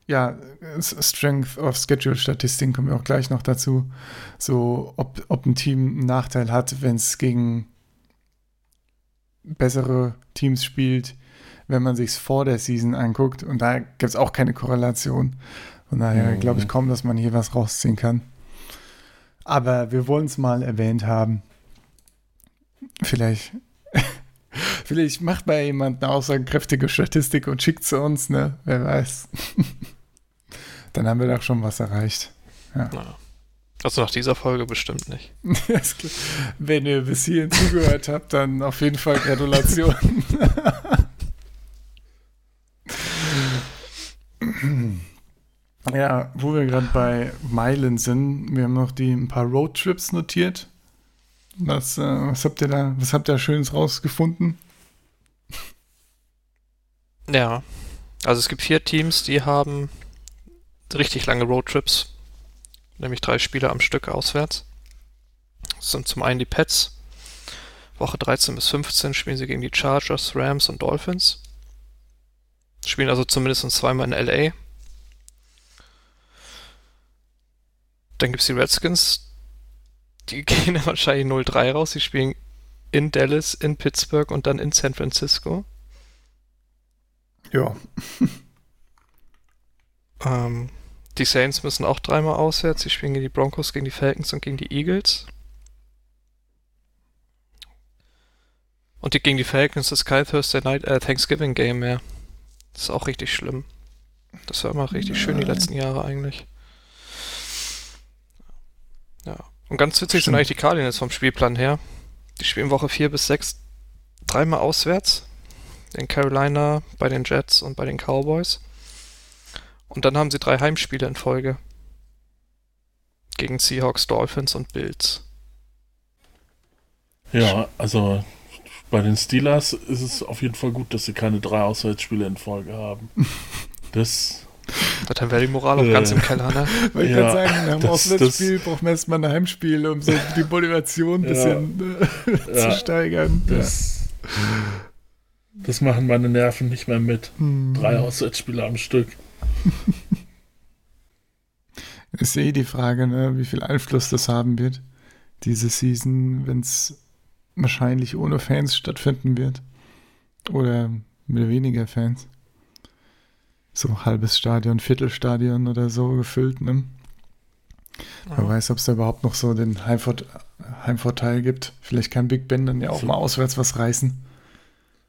ja, Strength of Schedule Statistiken kommen wir auch gleich noch dazu. So, ob, ob ein Team einen Nachteil hat, wenn es gegen bessere Teams spielt, wenn man sich vor der Season anguckt. Und da gibt es auch keine Korrelation. Von daher mhm. glaube ich kaum, dass man hier was rausziehen kann. Aber wir wollen es mal erwähnt haben. Vielleicht, vielleicht macht mal jemand eine aussagekräftige Statistik und schickt sie uns, ne? Wer weiß. Dann haben wir doch schon was erreicht. Ja. Also nach dieser Folge bestimmt nicht. Wenn ihr bis hierhin zugehört habt, dann auf jeden Fall Gratulation. ja, wo wir gerade bei Meilen sind, wir haben noch die ein paar Roadtrips notiert. Was, äh, was habt ihr da, was habt ihr Schönes rausgefunden? Ja, also es gibt vier Teams, die haben richtig lange Roadtrips, nämlich drei Spiele am Stück auswärts. Das sind zum einen die Pets. Woche 13 bis 15 spielen sie gegen die Chargers, Rams und Dolphins. Spielen also zumindest zweimal in LA. Dann gibt es die Redskins. Die gehen wahrscheinlich 0-3 raus. Sie spielen in Dallas, in Pittsburgh und dann in San Francisco. Ja. Ähm, die Saints müssen auch dreimal auswärts. Sie spielen gegen die Broncos, gegen die Falcons und gegen die Eagles. Und die, gegen die Falcons das Sky Thursday Night äh, Thanksgiving Game mehr. Das ist auch richtig schlimm. Das war immer richtig Nein. schön die letzten Jahre eigentlich. Ja. Und ganz witzig Stimmt. sind eigentlich die Cardinals vom Spielplan her. Die spielen Woche 4 bis 6 dreimal auswärts. In Carolina, bei den Jets und bei den Cowboys. Und dann haben sie drei Heimspiele in Folge. Gegen Seahawks, Dolphins und Bills. Ja, also bei den Steelers ist es auf jeden Fall gut, dass sie keine drei Auswärtsspiele in Folge haben. Das. Dann wäre die Moral auch äh, ganz im Keller, ne? Weil ich ja, kann sagen, nach dem Auswärtsspiel braucht man erstmal ein Heimspiel, um so die Motivation ein bisschen ja, äh, zu steigern. Das, das machen meine Nerven nicht mehr mit. Hm. Drei Auswärtsspiele am Stück. Ist eh die Frage, ne, wie viel Einfluss das haben wird, diese Season, wenn es wahrscheinlich ohne Fans stattfinden wird. Oder mit weniger Fans. So halbes Stadion, Viertelstadion oder so gefüllt, ne? Wer ja. weiß, ob es da überhaupt noch so den Heimvort Heimvorteil gibt. Vielleicht kann Big Ben dann ja auch so. mal auswärts was reißen.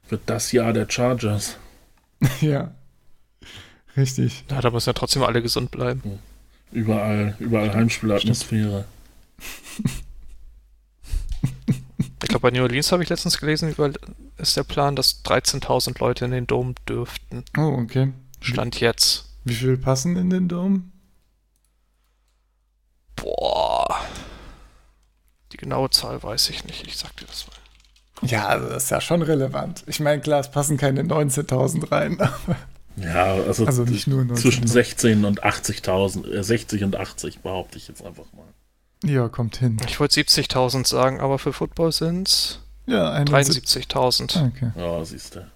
Wird das Jahr der Chargers. ja. Richtig. Ja, da müssen ja trotzdem alle gesund bleiben. Überall, überall Heimspielatmosphäre. ich glaube, bei New Orleans habe ich letztens gelesen, ist der Plan, dass 13.000 Leute in den Dom dürften. Oh, okay. Stand jetzt. Wie viel passen in den Dom? Boah. Die genaue Zahl weiß ich nicht. Ich sag dir das mal. Ja, also das ist ja schon relevant. Ich meine, klar, es passen keine 19.000 rein, aber. Ja, also, also nicht nur zwischen 16 und 80.000, äh, 60 und 80 behaupte ich jetzt einfach mal. Ja, kommt hin. Ich wollte 70.000 sagen, aber für Football sind es ja, 73.000. Okay. Ja, siehst du.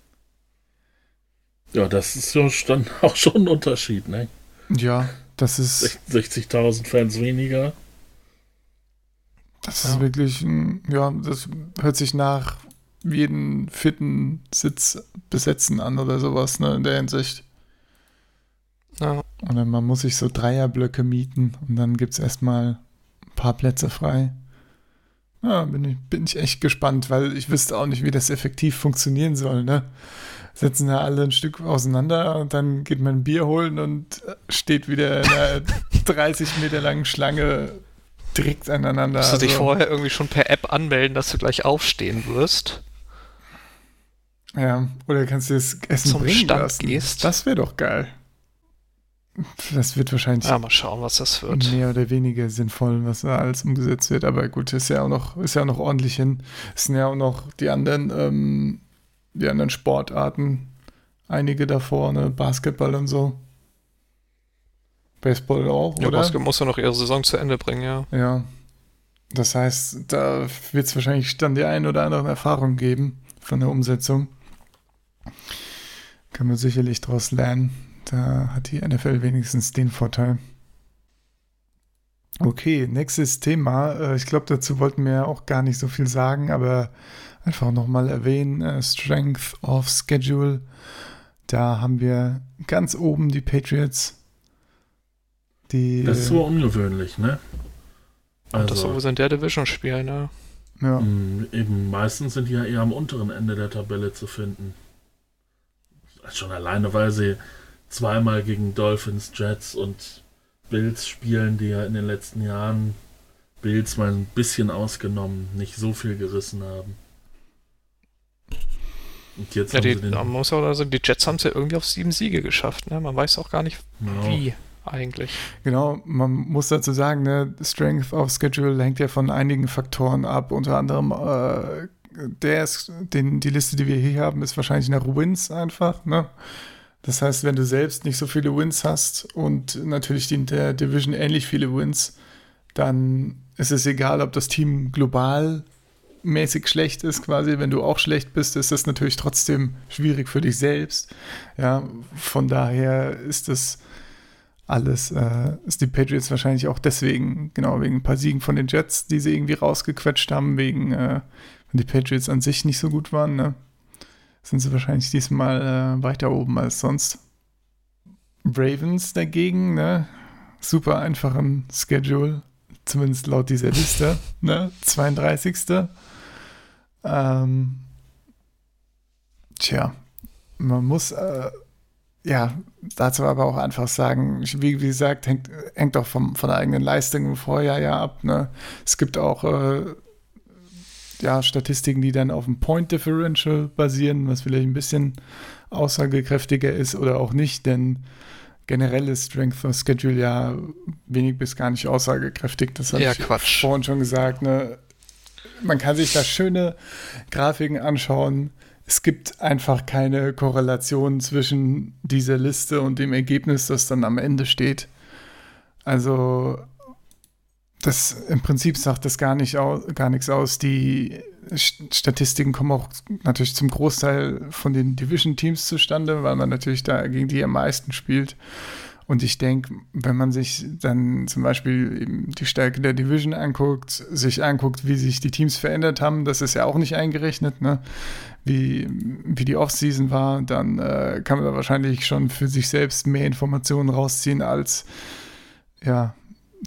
Ja, das ist ja dann auch schon ein Unterschied, ne? Ja, das ist. 60.000 Fans weniger. Das ja. ist wirklich, ja, das hört sich nach jeden fitten Sitz besetzen an oder sowas, ne, in der Hinsicht. Ja. Oder man muss sich so Dreierblöcke mieten und dann gibt es erstmal ein paar Plätze frei. Ja, bin ich, bin ich echt gespannt, weil ich wüsste auch nicht, wie das effektiv funktionieren soll, ne? Setzen da alle ein Stück auseinander und dann geht man ein Bier holen und steht wieder in einer 30 Meter langen Schlange direkt aneinander. Musst du also. dich vorher irgendwie schon per App anmelden, dass du gleich aufstehen wirst? Ja, oder kannst du das Essen Zum bringen Stand lassen. Gehst. Das wäre doch geil. das wird wahrscheinlich Ja, mal schauen, was das wird. mehr oder weniger sinnvoll, was da alles umgesetzt wird. Aber gut, ist ja auch noch, ist ja auch noch ordentlich hin. Es sind ja auch noch die anderen, ähm, die anderen Sportarten, einige davor, ne? Basketball und so. Baseball auch, Ja, oder? Basketball muss ja noch ihre Saison zu Ende bringen, ja. Ja. Das heißt, da wird es wahrscheinlich dann die ein oder andere Erfahrung geben von der Umsetzung. Kann man sicherlich daraus lernen. Da hat die NFL wenigstens den Vorteil. Okay, nächstes Thema. Äh, Ich glaube, dazu wollten wir ja auch gar nicht so viel sagen, aber einfach nochmal erwähnen. äh, Strength of Schedule. Da haben wir ganz oben die Patriots. Die, Das ist so ungewöhnlich, ne? Und das Also, sowieso in der Division spielen, ne? ja. mh, eben meistens sind die ja eher am unteren Ende der Tabelle zu finden. Schon alleine, weil sie zweimal gegen Dolphins, Jets und Bills spielen, die ja in den letzten Jahren Bills mal ein bisschen ausgenommen, nicht so viel gerissen haben. Und jetzt Ja, haben die, sie den, man muss auch sagen, die Jets haben es ja irgendwie auf sieben Siege geschafft, ne? Man weiß auch gar nicht, Genau. wie eigentlich. Genau, man muss dazu sagen, ne, Strength of Schedule hängt ja von einigen Faktoren ab. Unter anderem, äh, der ist, den, die Liste, die wir hier haben, ist wahrscheinlich nach Wins einfach. Ne? Das heißt, wenn du selbst nicht so viele Wins hast und natürlich in der Division ähnlich viele Wins, dann ist es egal, ob das Team global mäßig schlecht ist, quasi. Wenn du auch schlecht bist, ist das natürlich trotzdem schwierig für dich selbst. Ja, von daher ist das alles, äh, ist die Patriots wahrscheinlich auch deswegen, genau, wegen ein paar Siegen von den Jets, die sie irgendwie rausgequetscht haben, wegen, äh, wenn die Patriots an sich nicht so gut waren, ne? Sind sie wahrscheinlich diesmal äh, weiter oben als sonst. Ravens dagegen, ne? Super einfachen Schedule, zumindest laut dieser Liste, ne? 32. Ähm, tja, man muss, äh, ja, dazu aber auch einfach sagen, wie, wie gesagt, hängt, hängt auch vom, von der eigenen Leistung im Vorjahr ja ab. Ne? Es gibt auch äh, ja, Statistiken, die dann auf dem Point Differential basieren, was vielleicht ein bisschen aussagekräftiger ist oder auch nicht, denn generell ist Strength of Schedule ja wenig bis gar nicht aussagekräftig. Das habe Ja, ich Quatsch. vorhin schon gesagt. Ne? Man kann sich da schöne Grafiken anschauen. Es gibt einfach keine Korrelation zwischen dieser Liste und dem Ergebnis, das dann am Ende steht. Also das im Prinzip sagt das gar nicht aus, gar nichts aus. Die St- Statistiken kommen auch natürlich zum Großteil von den Division-Teams zustande, weil man natürlich da gegen die am meisten spielt. Und ich denke, wenn man sich dann zum Beispiel die Stärke der Division anguckt, sich anguckt, wie sich die Teams verändert haben, das ist ja auch nicht eingerechnet, ne? Wie, wie die Offseason war, dann äh, kann man da wahrscheinlich schon für sich selbst mehr Informationen rausziehen, als ja,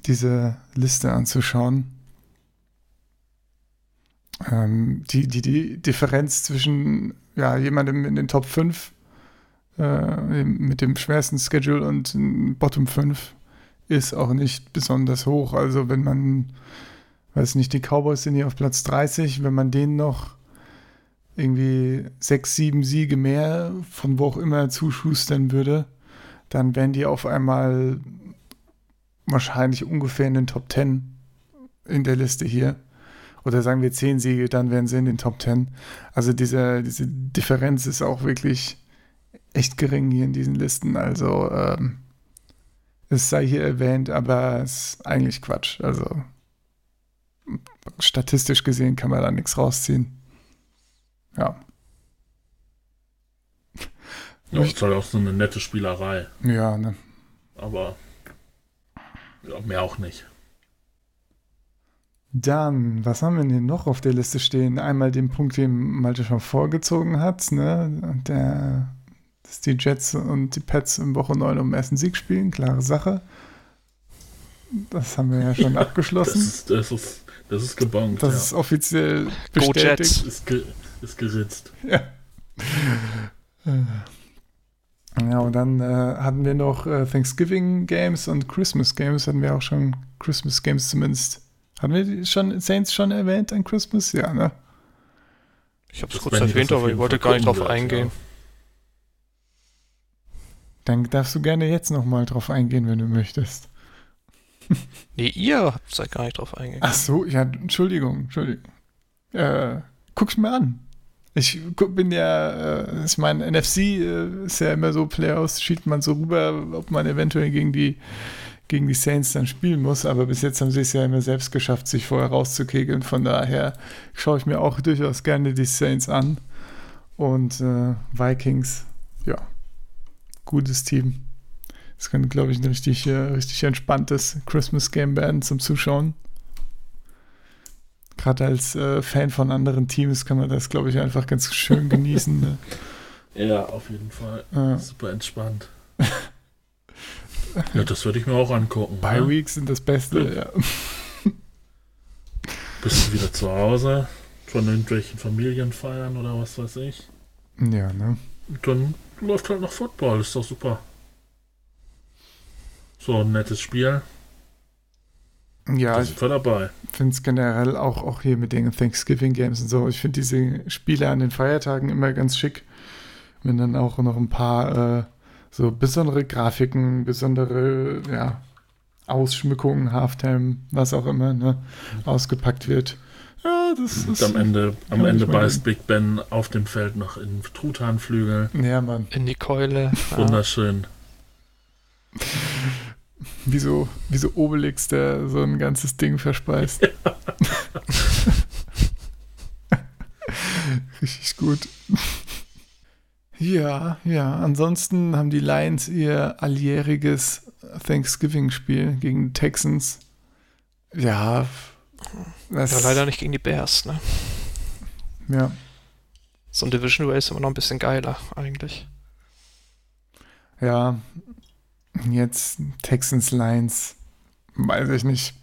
diese Liste anzuschauen. Ähm, die, die, die Differenz zwischen ja, jemandem in den Top 5 äh, mit dem schwersten Schedule und Bottom 5 ist auch nicht besonders hoch. Also wenn man, weiß nicht, die Cowboys sind hier auf Platz 30, wenn man denen noch irgendwie sechs, sieben Siege mehr von wo auch immer zuschustern würde, dann wären die auf einmal wahrscheinlich ungefähr in den Top 10 in der Liste hier. Oder sagen wir zehn Siege, dann wären sie in den Top 10. Also diese, diese Differenz ist auch wirklich echt gering hier in diesen Listen. Also ähm, es sei hier erwähnt, aber es ist eigentlich Quatsch. Also statistisch gesehen kann man da nichts rausziehen. Ja. Ja, ist halt auch so eine nette Spielerei. Ja, ne. Aber ja, mehr auch nicht. Dann, was haben wir denn hier noch auf der Liste stehen? Einmal den Punkt, den Malte schon vorgezogen hat, ne? Der, dass die Jets und die Pets in Woche 9 um den ersten Sieg spielen, klare Sache. Das haben wir ja schon Das abgeschlossen. ist, das ist, das ist gebongt. Das ja. ist offiziell Go bestätigt. Jets. ist, ist geritzt. Ja. Ja, und dann äh, hatten wir noch äh, Thanksgiving Games und Christmas Games. Hatten wir auch schon Christmas Games zumindest. Hatten wir die schon Saints schon erwähnt an Christmas? Ja, ne? Ich habe es kurz erwähnt, aber ich wollte gar nicht drauf wird, eingehen. Dann darfst du gerne jetzt nochmal drauf eingehen, wenn du möchtest. Nee, ihr seid gar nicht drauf eingegangen. Ach so, ja, Entschuldigung, Entschuldigung. Äh, guck's mir an. Ich bin ja, äh, ich meine, NFC äh, ist ja immer so, Playoffs schiebt man so rüber, ob man eventuell gegen die, gegen die Saints dann spielen muss, aber bis jetzt haben sie es ja immer selbst geschafft, sich vorher rauszukegeln. Von daher schaue ich mir auch durchaus gerne die Saints an. Und äh, Vikings, ja, gutes Team. Das könnte, glaube ich, ein richtig, äh, richtig entspanntes Christmas-Game werden zum Zuschauen. Gerade als äh, Fan von anderen Teams kann man das, glaube ich, einfach ganz schön genießen. Ne? Ja, auf jeden Fall. Ja. Super entspannt. ja, das würde ich mir auch angucken. Bye ne? Weeks sind das Beste, ja. Bist du wieder zu Hause von irgendwelchen Familienfeiern oder was weiß ich? Ja, ne? Und dann läuft halt noch Football, ist doch super. So ein nettes Spiel. Ja, da sind wir dabei. Finde es generell auch, auch hier mit den Thanksgiving Games und so. Ich finde diese Spiele an den Feiertagen immer ganz schick. Wenn dann auch noch ein paar äh, so besondere Grafiken, besondere ja, Ausschmückungen, Halftime, was auch immer, ne, ausgepackt wird. Ja, das Und ist. am Ende, am Ende beißt Big Ben auf dem Feld noch in Truthahnflügel. Ja, Mann. In die Keule. Ja. Wunderschön. Wie so, Obelix, der so ein ganzes Ding verspeist. Richtig gut. Ja, ja. Ansonsten haben die Lions ihr alljähriges Thanksgiving-Spiel gegen die Texans. Ja. Das, ja, leider nicht gegen die Bears, ne? Ja. So ein Division Duel ist immer noch ein bisschen geiler, eigentlich. Ja. Jetzt Texans Lions. Weiß ich nicht.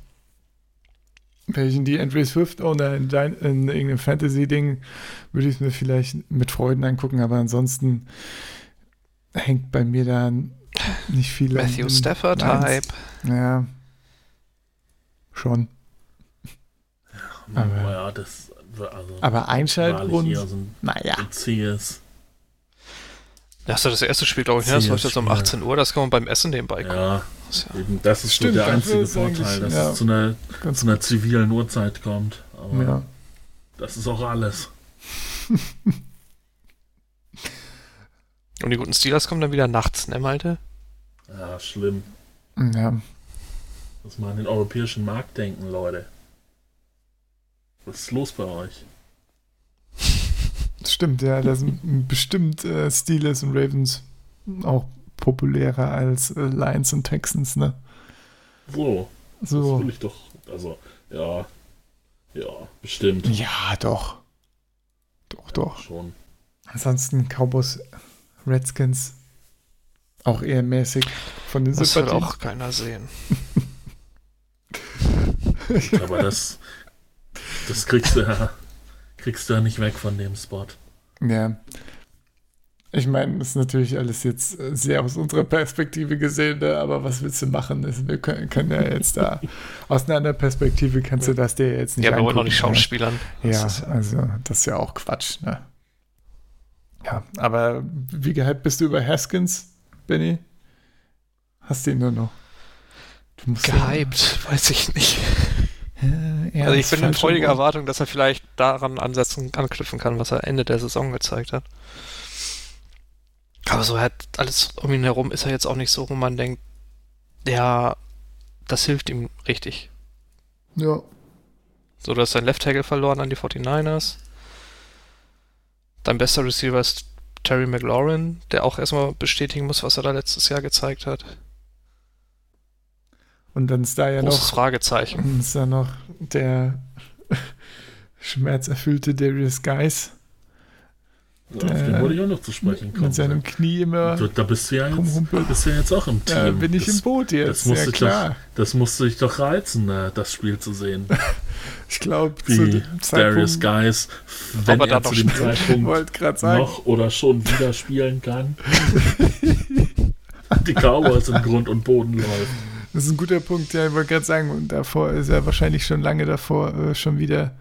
Welchen die Andrew Swift oder in, in irgendeinem Fantasy-Ding würde ich mir vielleicht mit Freuden angucken, aber ansonsten hängt bei mir da nicht viel Matthew den Stafford Lions. Hype. Ja. Schon. Aber- ja, das also Aber Einschaltgrund, so ein naja. zähes. Das ist ja das erste Spiel, glaube ich, ne? Das läuft jetzt um Spiel. 18 Uhr, das kann man beim Essen nebenbei gucken. Ja, Das ist ja- eben, das ist Stimmt, so der einzige Vorteil, dass ja. es zu einer, Ganz zu einer zivilen Uhrzeit kommt. Aber Ja. das ist auch alles. Und die guten Steelers kommen dann wieder nachts, ne, Malte? Ja, schlimm. ja. Muss mal an den europäischen Markt denken, Leute. Was ist los bei euch? Das stimmt, ja. Da sind bestimmt äh, Steelers und Ravens auch populärer als äh, Lions und Texans, ne? So, das So. will ich doch. Also, ja. Ja, bestimmt. Ja, doch. Doch, doch. Schon. Ansonsten Cowboys, Redskins auch eher mäßig von den Das Sympathien. auch keiner sehen. Aber das, das kriegst du ja, kriegst du ja nicht weg von dem Spot. Ja. Ich meine, das ist natürlich alles jetzt äh, sehr aus unserer Perspektive gesehen, ne? aber was willst du machen? Wir können, können ja jetzt da aus einer anderen Perspektive kannst du das dir jetzt nicht Ja, wir wollen noch angucken, nicht ne? Schauspielern. Ja, ja- also das ist ja auch Quatsch, ne? Ja, aber wie gehypt bist du über Haskins, Benny? Hast du ihn nur noch? Du Gehypt, weiß ich nicht. Ja, ja, also ich bin in freudiger. Erwartung, dass er vielleicht daran ansetzen, anknüpfen kann, was er Ende der Saison gezeigt hat. Aber so hat alles um ihn herum ist er jetzt auch nicht so, wo man denkt, ja, das hilft ihm richtig. Ja, So, du hast dein Left Tackle verloren an die 49ers. Dein bester Receiver ist Terry McLaurin, der auch erstmal bestätigen muss, was er da letztes Jahr gezeigt hat. Und dann ist da ja Großes noch, Fragezeichen. und ist da noch der schmerzerfüllte Darius Geis Ja, auf den Der- wollte ich auch noch zu sprechen kommen. mit seinem Knie immer. Da, da bist du ja jetzt, bist du ja jetzt auch im Team. Ja, bin ich das, im Boot jetzt, das musste ja ich klar. Das musste dich doch reizen, äh, das Spiel zu sehen. Ich glaube, zu Wie dem Darius Zeitpunkt, Guys, wenn er da er noch zu dem. Zeitpunkt noch oder schon wieder spielen kann. Die Cowboys im Grund und Boden läuft. Das ist ein guter Punkt, ja, ich wollte gerade sagen, und davor ist er wahrscheinlich schon lange davor äh, schon wieder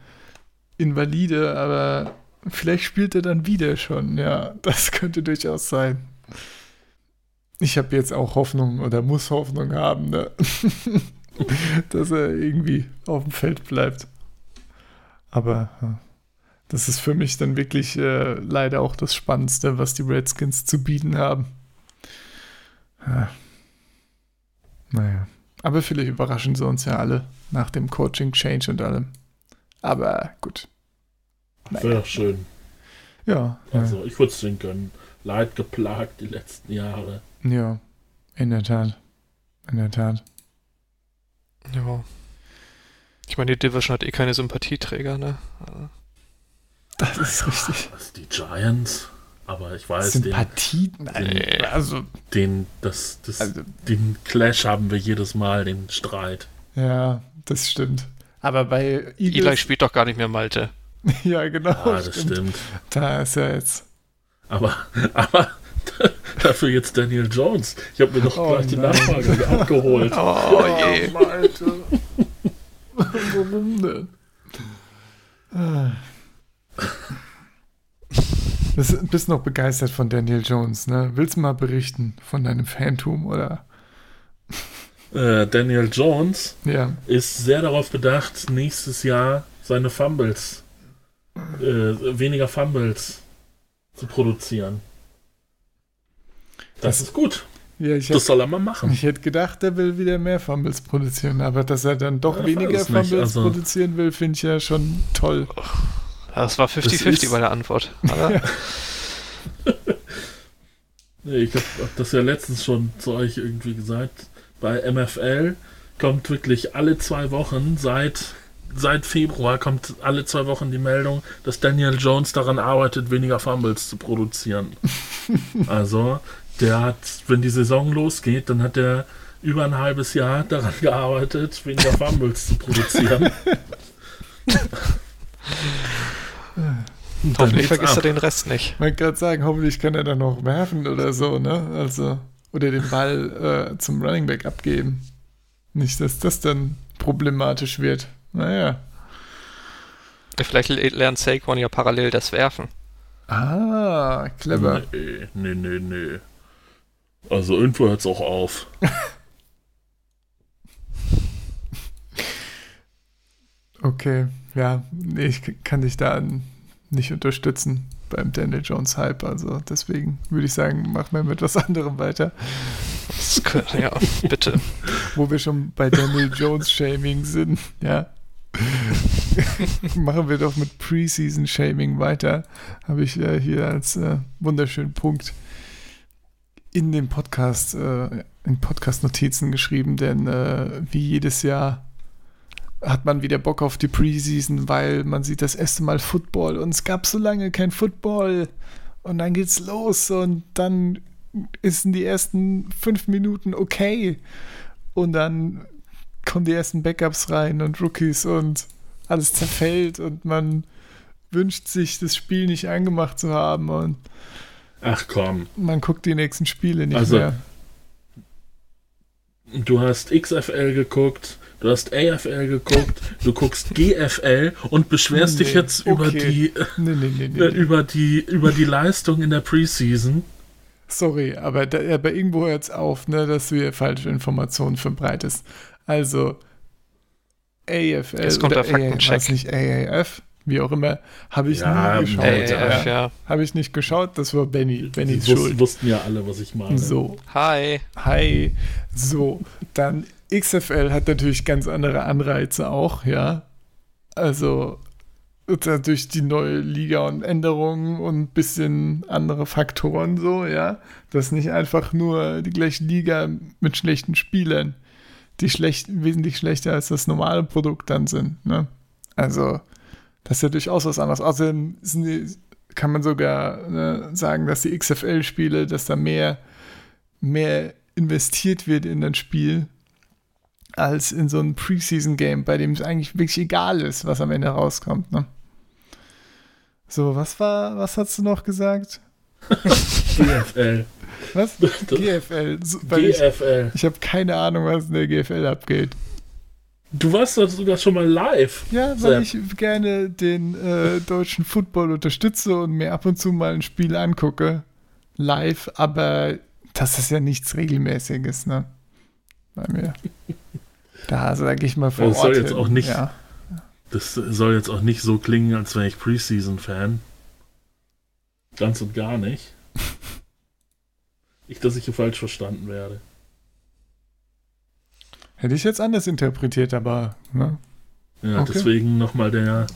invalide, aber vielleicht spielt er dann wieder schon, ja, das könnte durchaus sein. ich habe jetzt auch Hoffnung oder muss Hoffnung haben, ne? dass er irgendwie auf dem Feld bleibt. Aber das ist für mich dann wirklich äh, leider auch das Spannendste, was die Redskins zu bieten haben. Ja. Naja. Aber vielleicht überraschen sie uns ja alle nach dem Coaching-Change und allem. Aber gut. Naja. Wäre doch schön. Ja. Also, ja. ich würde es denen gönnen. Leid geplagt die letzten Jahre. Ja, in der Tat. In der Tat. Ja. Ich meine, die Division hat eh keine Sympathieträger, ne? Das ist richtig. Was, die Giants? Aber ich weiß, Sympathie, den, den, also, den, das, das, also, den Clash haben wir jedes Mal, den Streit. Ja, das stimmt. Aber bei Eagles, Eli spielt doch gar nicht mehr Malte. ja, genau. Ah, das stimmt. stimmt. Da ist er jetzt. Aber, aber dafür jetzt Daniel Jones. Ich habe mir doch oh, gleich die Nachfrage abgeholt. Oh, ja, je. Malte. Warum denn? Du bist noch begeistert von Daniel Jones, ne? Willst du mal berichten von deinem Phantom oder? Äh, Daniel Jones ja. ist sehr darauf bedacht, nächstes Jahr seine Fumbles, äh, weniger Fumbles zu produzieren. Das, das ist gut. Ja, das hätte, soll er mal machen. Ich hätte gedacht, er will wieder mehr Fumbles produzieren, aber dass er dann doch ja, weniger Fumbles also, produzieren will, finde ich ja schon toll. Das war 50-50 bei der Antwort. nee, ich habe das ja letztens schon zu euch irgendwie gesagt. Bei MFL kommt wirklich alle zwei Wochen seit seit Februar kommt alle zwei Wochen die Meldung, dass Daniel Jones daran arbeitet, weniger Fumbles zu produzieren. also der hat, wenn die Saison losgeht, dann hat er über ein halbes Jahr daran gearbeitet, weniger Fumbles zu produzieren. Hoffentlich vergisst er den Rest nicht. Man kann sagen, hoffentlich kann er dann noch werfen oder so, ne? Also, oder den Ball äh, zum Running Back abgeben. Nicht, dass das dann problematisch wird. Naja. Vielleicht lernt Saquon ja parallel das Werfen. Ah, clever. Nee, nee, nee, nee. Also irgendwo hört es auch auf. okay, ja, nee, ich kann dich da nicht unterstützen beim Daniel Jones Hype. Also deswegen würde ich sagen, machen wir mit was anderem weiter. ja, bitte. Wo wir schon bei Daniel Jones Shaming sind, ja. machen wir doch mit Preseason Shaming weiter. Habe ich äh, hier als äh, wunderschönen Punkt in den Podcast, äh, in Podcast-Notizen geschrieben, denn äh, wie jedes Jahr hat man wieder Bock auf die Preseason, weil man sieht das erste Mal Football und es gab so lange kein Football und dann geht's los und dann ist in die ersten fünf Minuten okay und dann kommen die ersten Backups rein und Rookies und alles zerfällt und man wünscht sich, das Spiel nicht angemacht zu haben und Ach komm. Man guckt die nächsten Spiele nicht also, mehr. Du hast XFL geguckt, du hast AFL geguckt, du guckst GFL und beschwerst nee, dich jetzt okay. über die nee, nee, über die über die Leistung in der Preseason. Sorry, aber, da, aber irgendwo hört es auf, ne, dass du hier falsche Informationen verbreitest. Also AFL Jetzt kommt der Faktencheck. nicht AAF? wie auch immer, habe ich ja, nie geschaut. Äh, ja. Habe ich nicht geschaut, das war Benny. Schuld. Wussten, wussten ja alle, was ich meine. So. Hi. Hi. So, dann XFL hat natürlich ganz andere Anreize auch, ja. Also durch die neue Liga und Änderungen und ein bisschen andere Faktoren so, ja. Das ist nicht einfach nur die gleiche Liga mit schlechten Spielern, die schlecht, wesentlich schlechter als das normale Produkt dann sind, ne? Also das ist ja durchaus was anderes. Außerdem die, kann man sogar ne, sagen, dass die XFL-Spiele, dass da mehr, mehr investiert wird in das Spiel als in so ein Preseason-Game, bei dem es eigentlich wirklich egal ist, was am Ende rauskommt. Ne? So, was war, was hast du noch gesagt? GFL. Was? GFL. GFL. Ich, ich habe keine Ahnung, was in der GFL abgeht. Du warst doch sogar schon mal live. Ja, weil Sepp. ich gerne den äh, deutschen Football unterstütze und mir ab und zu mal ein Spiel angucke. Live, aber das ist ja nichts Regelmäßiges, ne? Bei mir. Da sage ich mal vor Das soll Ort jetzt hin, auch nicht- Ja. Das soll jetzt auch nicht so klingen, als wäre ich Preseason-Fan. Ganz und gar nicht. Nicht, dass ich hier falsch verstanden werde. Hätte ich jetzt anders interpretiert, aber ne? Ja, Okay. deswegen nochmal der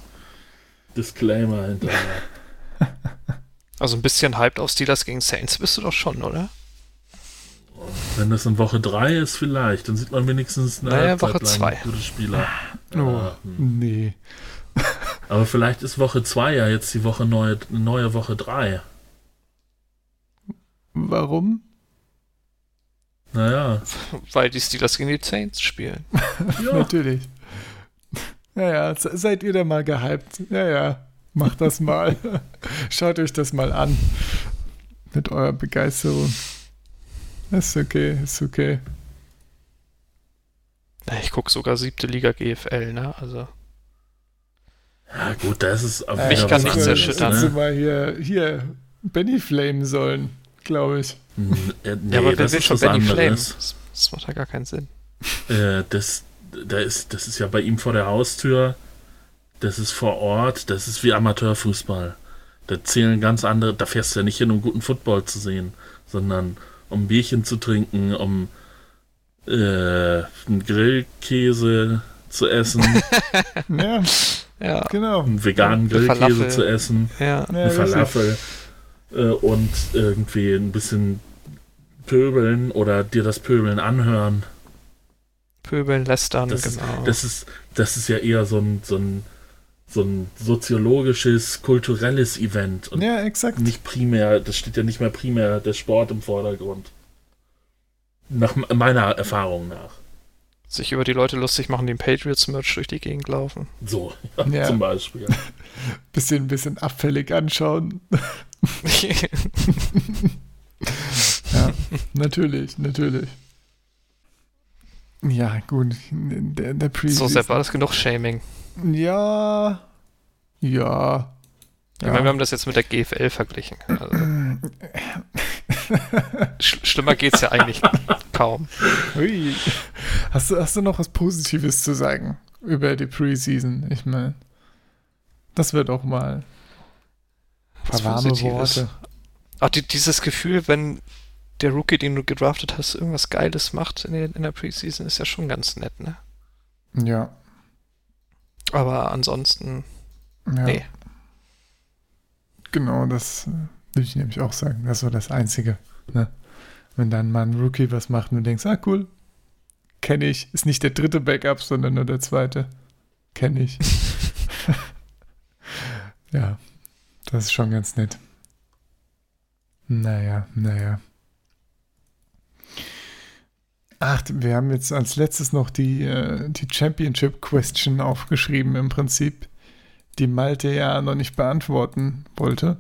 Disclaimer hinterher. Also ein bisschen hyped auf Steelers gegen Saints bist du doch schon, oder? Wenn das in Woche 3 ist, vielleicht, dann sieht man wenigstens eine Naja, Woche zwei. gute Spieler. Oh, Ja, hm. nee. Aber vielleicht ist Woche 2 ja jetzt die Woche neue, neue Woche 3. Warum? Naja, Weil die Steelers gegen die Saints spielen. ja, Natürlich. Ja, ja, se- seid ihr da mal gehypt? Ja, ja, macht das mal. Schaut euch das mal an. Mit eurer Begeisterung. Ist okay, ist okay. Na, Ich gucke sogar siebte Liga GFL, ne? Also. ja gut, das ist Äh, Mich kann nichts erschüttern. Hättest du Ne? mal hier, hier Benny flamen sollen, glaube ich. Hm, äh, Nee, ja, aber wer das will ist schon Benny Flame? anderes. Das, das macht ja gar keinen Sinn. Äh, das, da ist, das ist ja bei ihm vor der Haustür. Das ist vor Ort. Das ist wie Amateurfußball. Da zählen ganz andere. Da fährst du ja nicht hin, um guten Football zu sehen, sondern um Bierchen zu trinken, um äh, einen Grillkäse zu essen, Ja, Ja, genau. einen veganen Eine Grillkäse Falafel. zu essen, ja. Ja, eine richtig. Falafel äh, und irgendwie ein bisschen pöbeln oder dir das Pöbeln anhören. Pöbeln, lästern, Das ist- genau. Das ist, das ist ja eher so ein, so ein, so ein soziologisches, kulturelles Event und Ja, exakt. nicht primär, das steht ja nicht mehr primär der Sport im Vordergrund. Nach meiner Erfahrung nach. Sich über die Leute lustig machen, die im Patriots-Merch durch die Gegend laufen. So, Ja. zum Beispiel. Bisschen, bisschen abfällig anschauen. Ja, natürlich, natürlich. Ja, gut. Der, der so. Sepp, war das genug Shaming? Ja. Ja. Ich meine, wir haben das jetzt mit der GFL verglichen. Also, sch schlimmer geht's ja eigentlich kaum. Hui. Hast du, hast du noch was Positives zu sagen über die Preseason? Ich meine, das wird auch mal Was paar warme Positives. Worte. Ach, die, dieses Gefühl, wenn der Rookie, den du gedraftet hast, irgendwas Geiles macht in der, in der Preseason, ist ja schon ganz nett, ne? Ja. Aber ansonsten, ja. nee. Genau, das äh, würde ich nämlich auch sagen. Das ist so das Einzige. Ne? Wenn dann mal ein Rookie was macht und du denkst, ah cool, kenne ich. Ist nicht der dritte Backup, sondern nur der zweite. Kenne ich. ja, das ist schon ganz nett. Naja, naja. Ach, wir haben jetzt als letztes noch die, äh, die Championship Question aufgeschrieben im Prinzip, die Malte ja noch nicht beantworten wollte.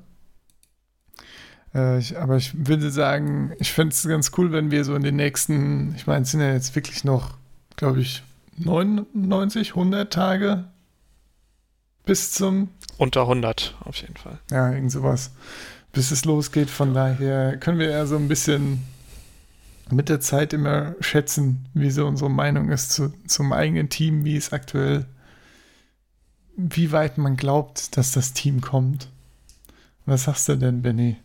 Äh, ich, aber ich würde sagen, ich fände es ganz cool, wenn wir so in den nächsten, ich meine, es sind ja jetzt wirklich noch, glaube ich, 99, 100 Tage bis zum Unter 100 auf jeden Fall. ja, irgend sowas. Bis es losgeht. Von daher können wir ja so ein bisschen mit der Zeit immer schätzen, wie so unsere Meinung ist zu, zum eigenen Team, wie es aktuell, wie weit man glaubt, dass das Team kommt. Was sagst du denn, Benny?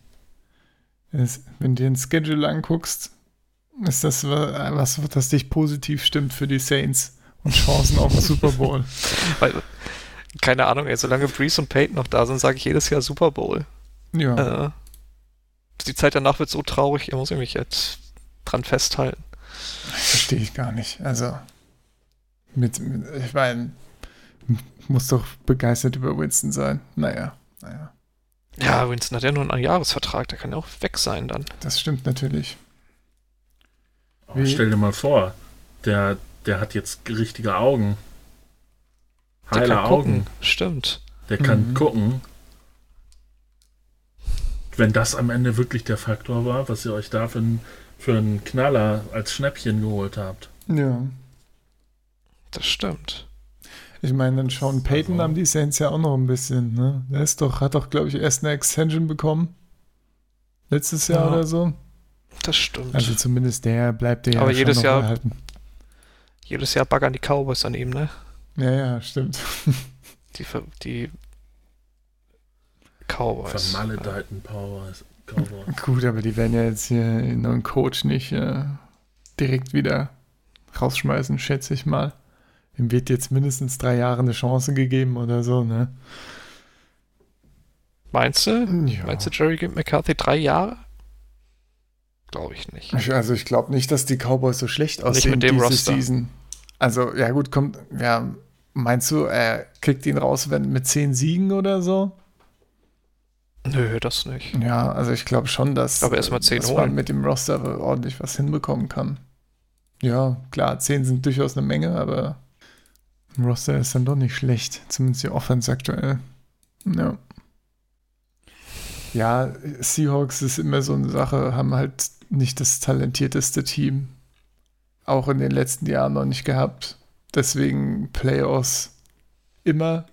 Wenn du den Schedule anguckst, ist das wa- was, das dich positiv stimmt für die Saints und Chancen auf den Super Bowl? Weil, keine Ahnung, ey, solange Breeze und Peyton noch da sind, sage ich jedes Jahr Super Bowl. Ja. Äh, die Zeit danach wird so traurig, hier muss ich mich jetzt dran festhalten. Verstehe ich gar nicht. Also, mit, mit ich meine, muss doch begeistert über Winston sein. Naja, naja. Ja, Winston hat ja nur einen Jahresvertrag, der kann ja auch weg sein dann. Das stimmt natürlich. Aber stell dir mal vor, der, der hat jetzt richtige Augen. Der Heile kann Augen. gucken. Stimmt. Der kann Mhm. gucken. Wenn das am Ende wirklich der Faktor war, was ihr euch da für, einen- für einen Knaller als Schnäppchen geholt habt. Ja. Das stimmt. Ich meine, dann Sean Payton Also- haben die Saints ja auch noch ein bisschen, ne? Der ist doch, hat doch, glaube ich, erst eine Extension bekommen. Letztes Jahr Ja. oder so. Das stimmt. Also zumindest der bleibt der Aber ja jedes schon noch Jahr- erhalten. Jedes Jahr baggern die Cowboys an ihm, ne? Ja, ja, stimmt. Die, Ver- die Cowboys. Vermaledeiten Powers. Cowboys. Gut, aber die werden ja jetzt hier einen neuen Coach nicht äh, direkt wieder rausschmeißen, schätze ich mal. Ihm wird jetzt mindestens drei Jahre eine Chance gegeben oder so, ne? Meinst du? Ja. Meinst du, Jerry gibt McCarthy drei Jahre? Glaube ich nicht. Ich, also ich glaube nicht, dass die Cowboys so schlecht aussehen mit dem diese Roster. Season. Also, ja gut, kommt, ja, meinst du, er kriegt ihn raus wenn, mit zehn Siegen oder so? Nö, das nicht. Ja, also ich glaube schon, dass, Aber erst mal 10 dass man mit dem Roster ordentlich was hinbekommen kann. Ja, klar, 10 sind durchaus eine Menge, aber im Roster ist dann doch nicht schlecht. Zumindest die Offense aktuell. Ja. Ja, Seahawks ist immer so eine Sache, haben halt nicht das talentierteste Team. Auch in den letzten Jahren noch nicht gehabt. Deswegen Playoffs immer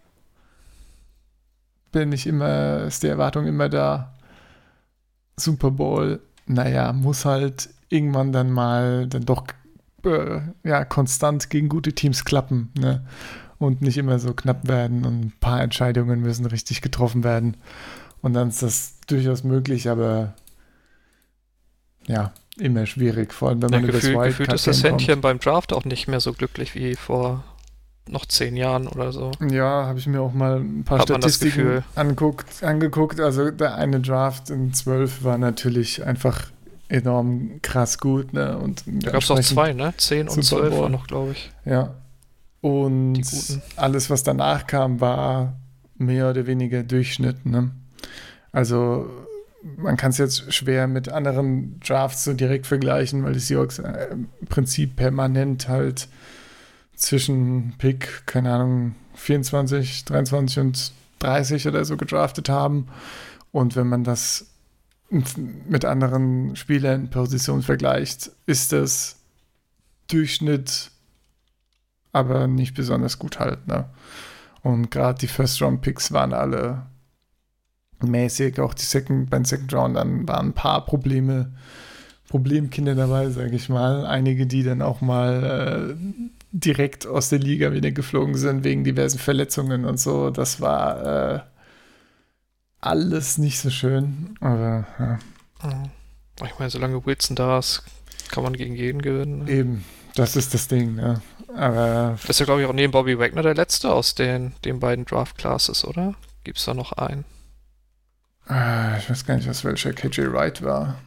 bin ich immer, ist die Erwartung immer da. Super Bowl, naja, muss halt irgendwann dann mal dann doch äh, ja, konstant gegen gute Teams klappen, ne? Und nicht immer so knapp werden und ein paar Entscheidungen müssen richtig getroffen werden. Und dann ist das durchaus möglich, aber ja, immer schwierig, vor allem wenn Ja, man über gefühl, das gefühlt ist das Wildcard-Game kommt. Händchen beim Draft auch nicht mehr so glücklich wie vor noch zehn Jahren oder so. Ja, habe ich mir auch mal ein paar Hat Statistiken anguckt, angeguckt. Also der eine Draft in 12 war natürlich einfach enorm krass gut. Ne? Und Da gab es auch zwei, ne? Zehn und zwölf war noch, glaube ich. Ja. Und alles, was danach kam, war mehr oder weniger Durchschnitt. Ne? Also man kann es jetzt schwer mit anderen Drafts so direkt vergleichen, weil die Seahawks äh, im Prinzip permanent halt zwischen Pick, keine Ahnung, 24, 23 und 30 oder so gedraftet haben. Und wenn man das mit anderen Spielern in Position vergleicht, ist das Durchschnitt, aber nicht besonders gut halt. Ne? Und gerade die First-Round-Picks waren alle mäßig, auch die Second, beim Second Round dann waren ein paar Probleme, Problemkinder dabei, sage ich mal. Einige, die dann auch mal äh, direkt aus der Liga wieder geflogen sind wegen diversen Verletzungen und so. Das war äh, alles nicht so schön, aber ja, Mhm. Ich meine, solange Wilson da ist, kann man gegen jeden gewinnen. Ne? eben, das ist das Ding. Ne? Aber Das ist ja, glaube ich, auch neben Bobby Wagner der letzte aus den, den beiden Draft-Classes, oder? Gibt es da noch einen? ah, ich weiß gar nicht, was welcher KJ Wright war.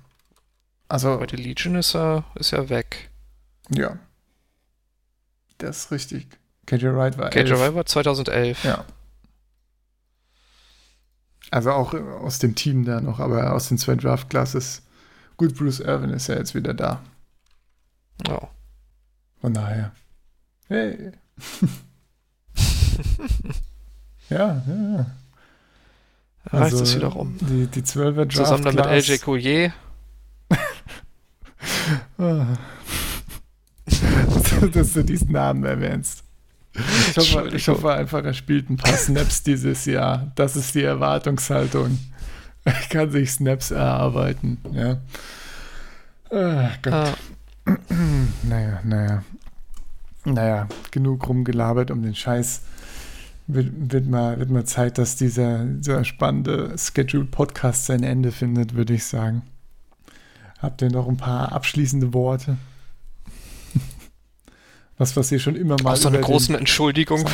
Also, Bei der Legion ist er, ist er weg. ja. Das ist richtig. KJ Wright war KJ 11. Wright war 2011. Ja. Also auch aus dem Team da noch, aber aus den zwei Draft-Classes. Gut, Bruce Irvin ist ja jetzt wieder da. Ja. Von daher. Hey. ja, ja, ja. Reißt es wieder rum. Die, die 12er Draft Zusammen dann mit LJ Collier. Ah. Dass du diesen Namen erwähnst. Ich hoffe, ich hoffe einfach, er spielt ein paar Snaps dieses Jahr. Das ist die Erwartungshaltung. Er kann sich Snaps erarbeiten. Ja. Ah, Gott. Ah, Naja, naja. Naja, genug rumgelabert um den Scheiß. Wird, wird, mal, wird mal Zeit, dass dieser, dieser spannende Scheduled-Podcast sein Ende findet, würde ich sagen. Habt ihr noch ein paar abschließende Worte? Was, was ihr schon immer mal auch so eine große Entschuldigung.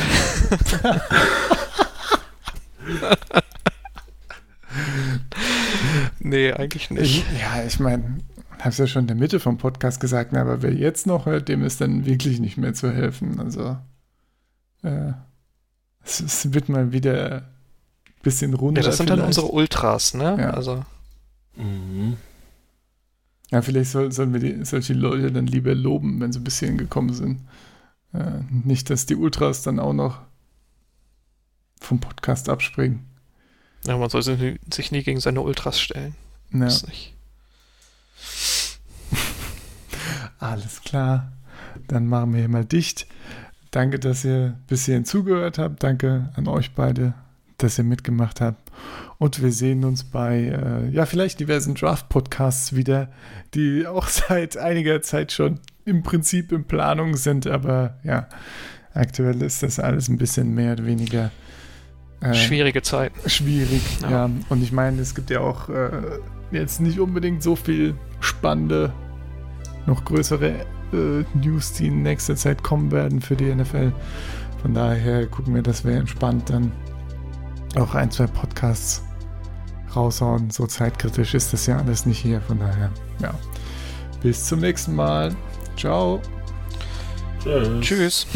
nee, eigentlich nicht. ich, Ja, ich meine, habe es ja schon in der Mitte vom Podcast gesagt, na, aber wer jetzt noch hört, dem ist dann wirklich nicht mehr zu helfen. Also, äh, es, es wird mal wieder ein bisschen runder. Ja, das sind dann vielleicht. unsere Ultras, ne? Ja. Also, Mhm. Ja, vielleicht soll, sollen wir die, solche Leute dann lieber loben, wenn sie ein bisschen gekommen sind. Äh, nicht, dass die Ultras dann auch noch vom Podcast abspringen. ja, man soll sich sich nie gegen seine Ultras stellen. Ja, Das nicht. alles klar. Dann machen wir hier mal dicht. Danke, dass ihr bis hierhin zugehört habt. Danke an euch beide, dass ihr mitgemacht habt. Und wir sehen uns bei, äh, ja, vielleicht diversen Draft-Podcasts wieder, die auch seit einiger Zeit schon im Prinzip in Planung sind. Aber ja, aktuell ist das alles ein bisschen mehr oder weniger. Äh, Schwierige Zeit. Schwierig, ja. ja. Und ich meine, es gibt ja auch äh, jetzt nicht unbedingt so viel spannende, noch größere äh, News, die in nächster Zeit kommen werden für die NFL. Von daher gucken wir, dass wir entspannt dann auch ein, zwei Podcasts raushauen. So zeitkritisch ist das ja alles nicht hier. Von daher, ja. Bis zum nächsten Mal. Ciao. Tschüss. Tschüss.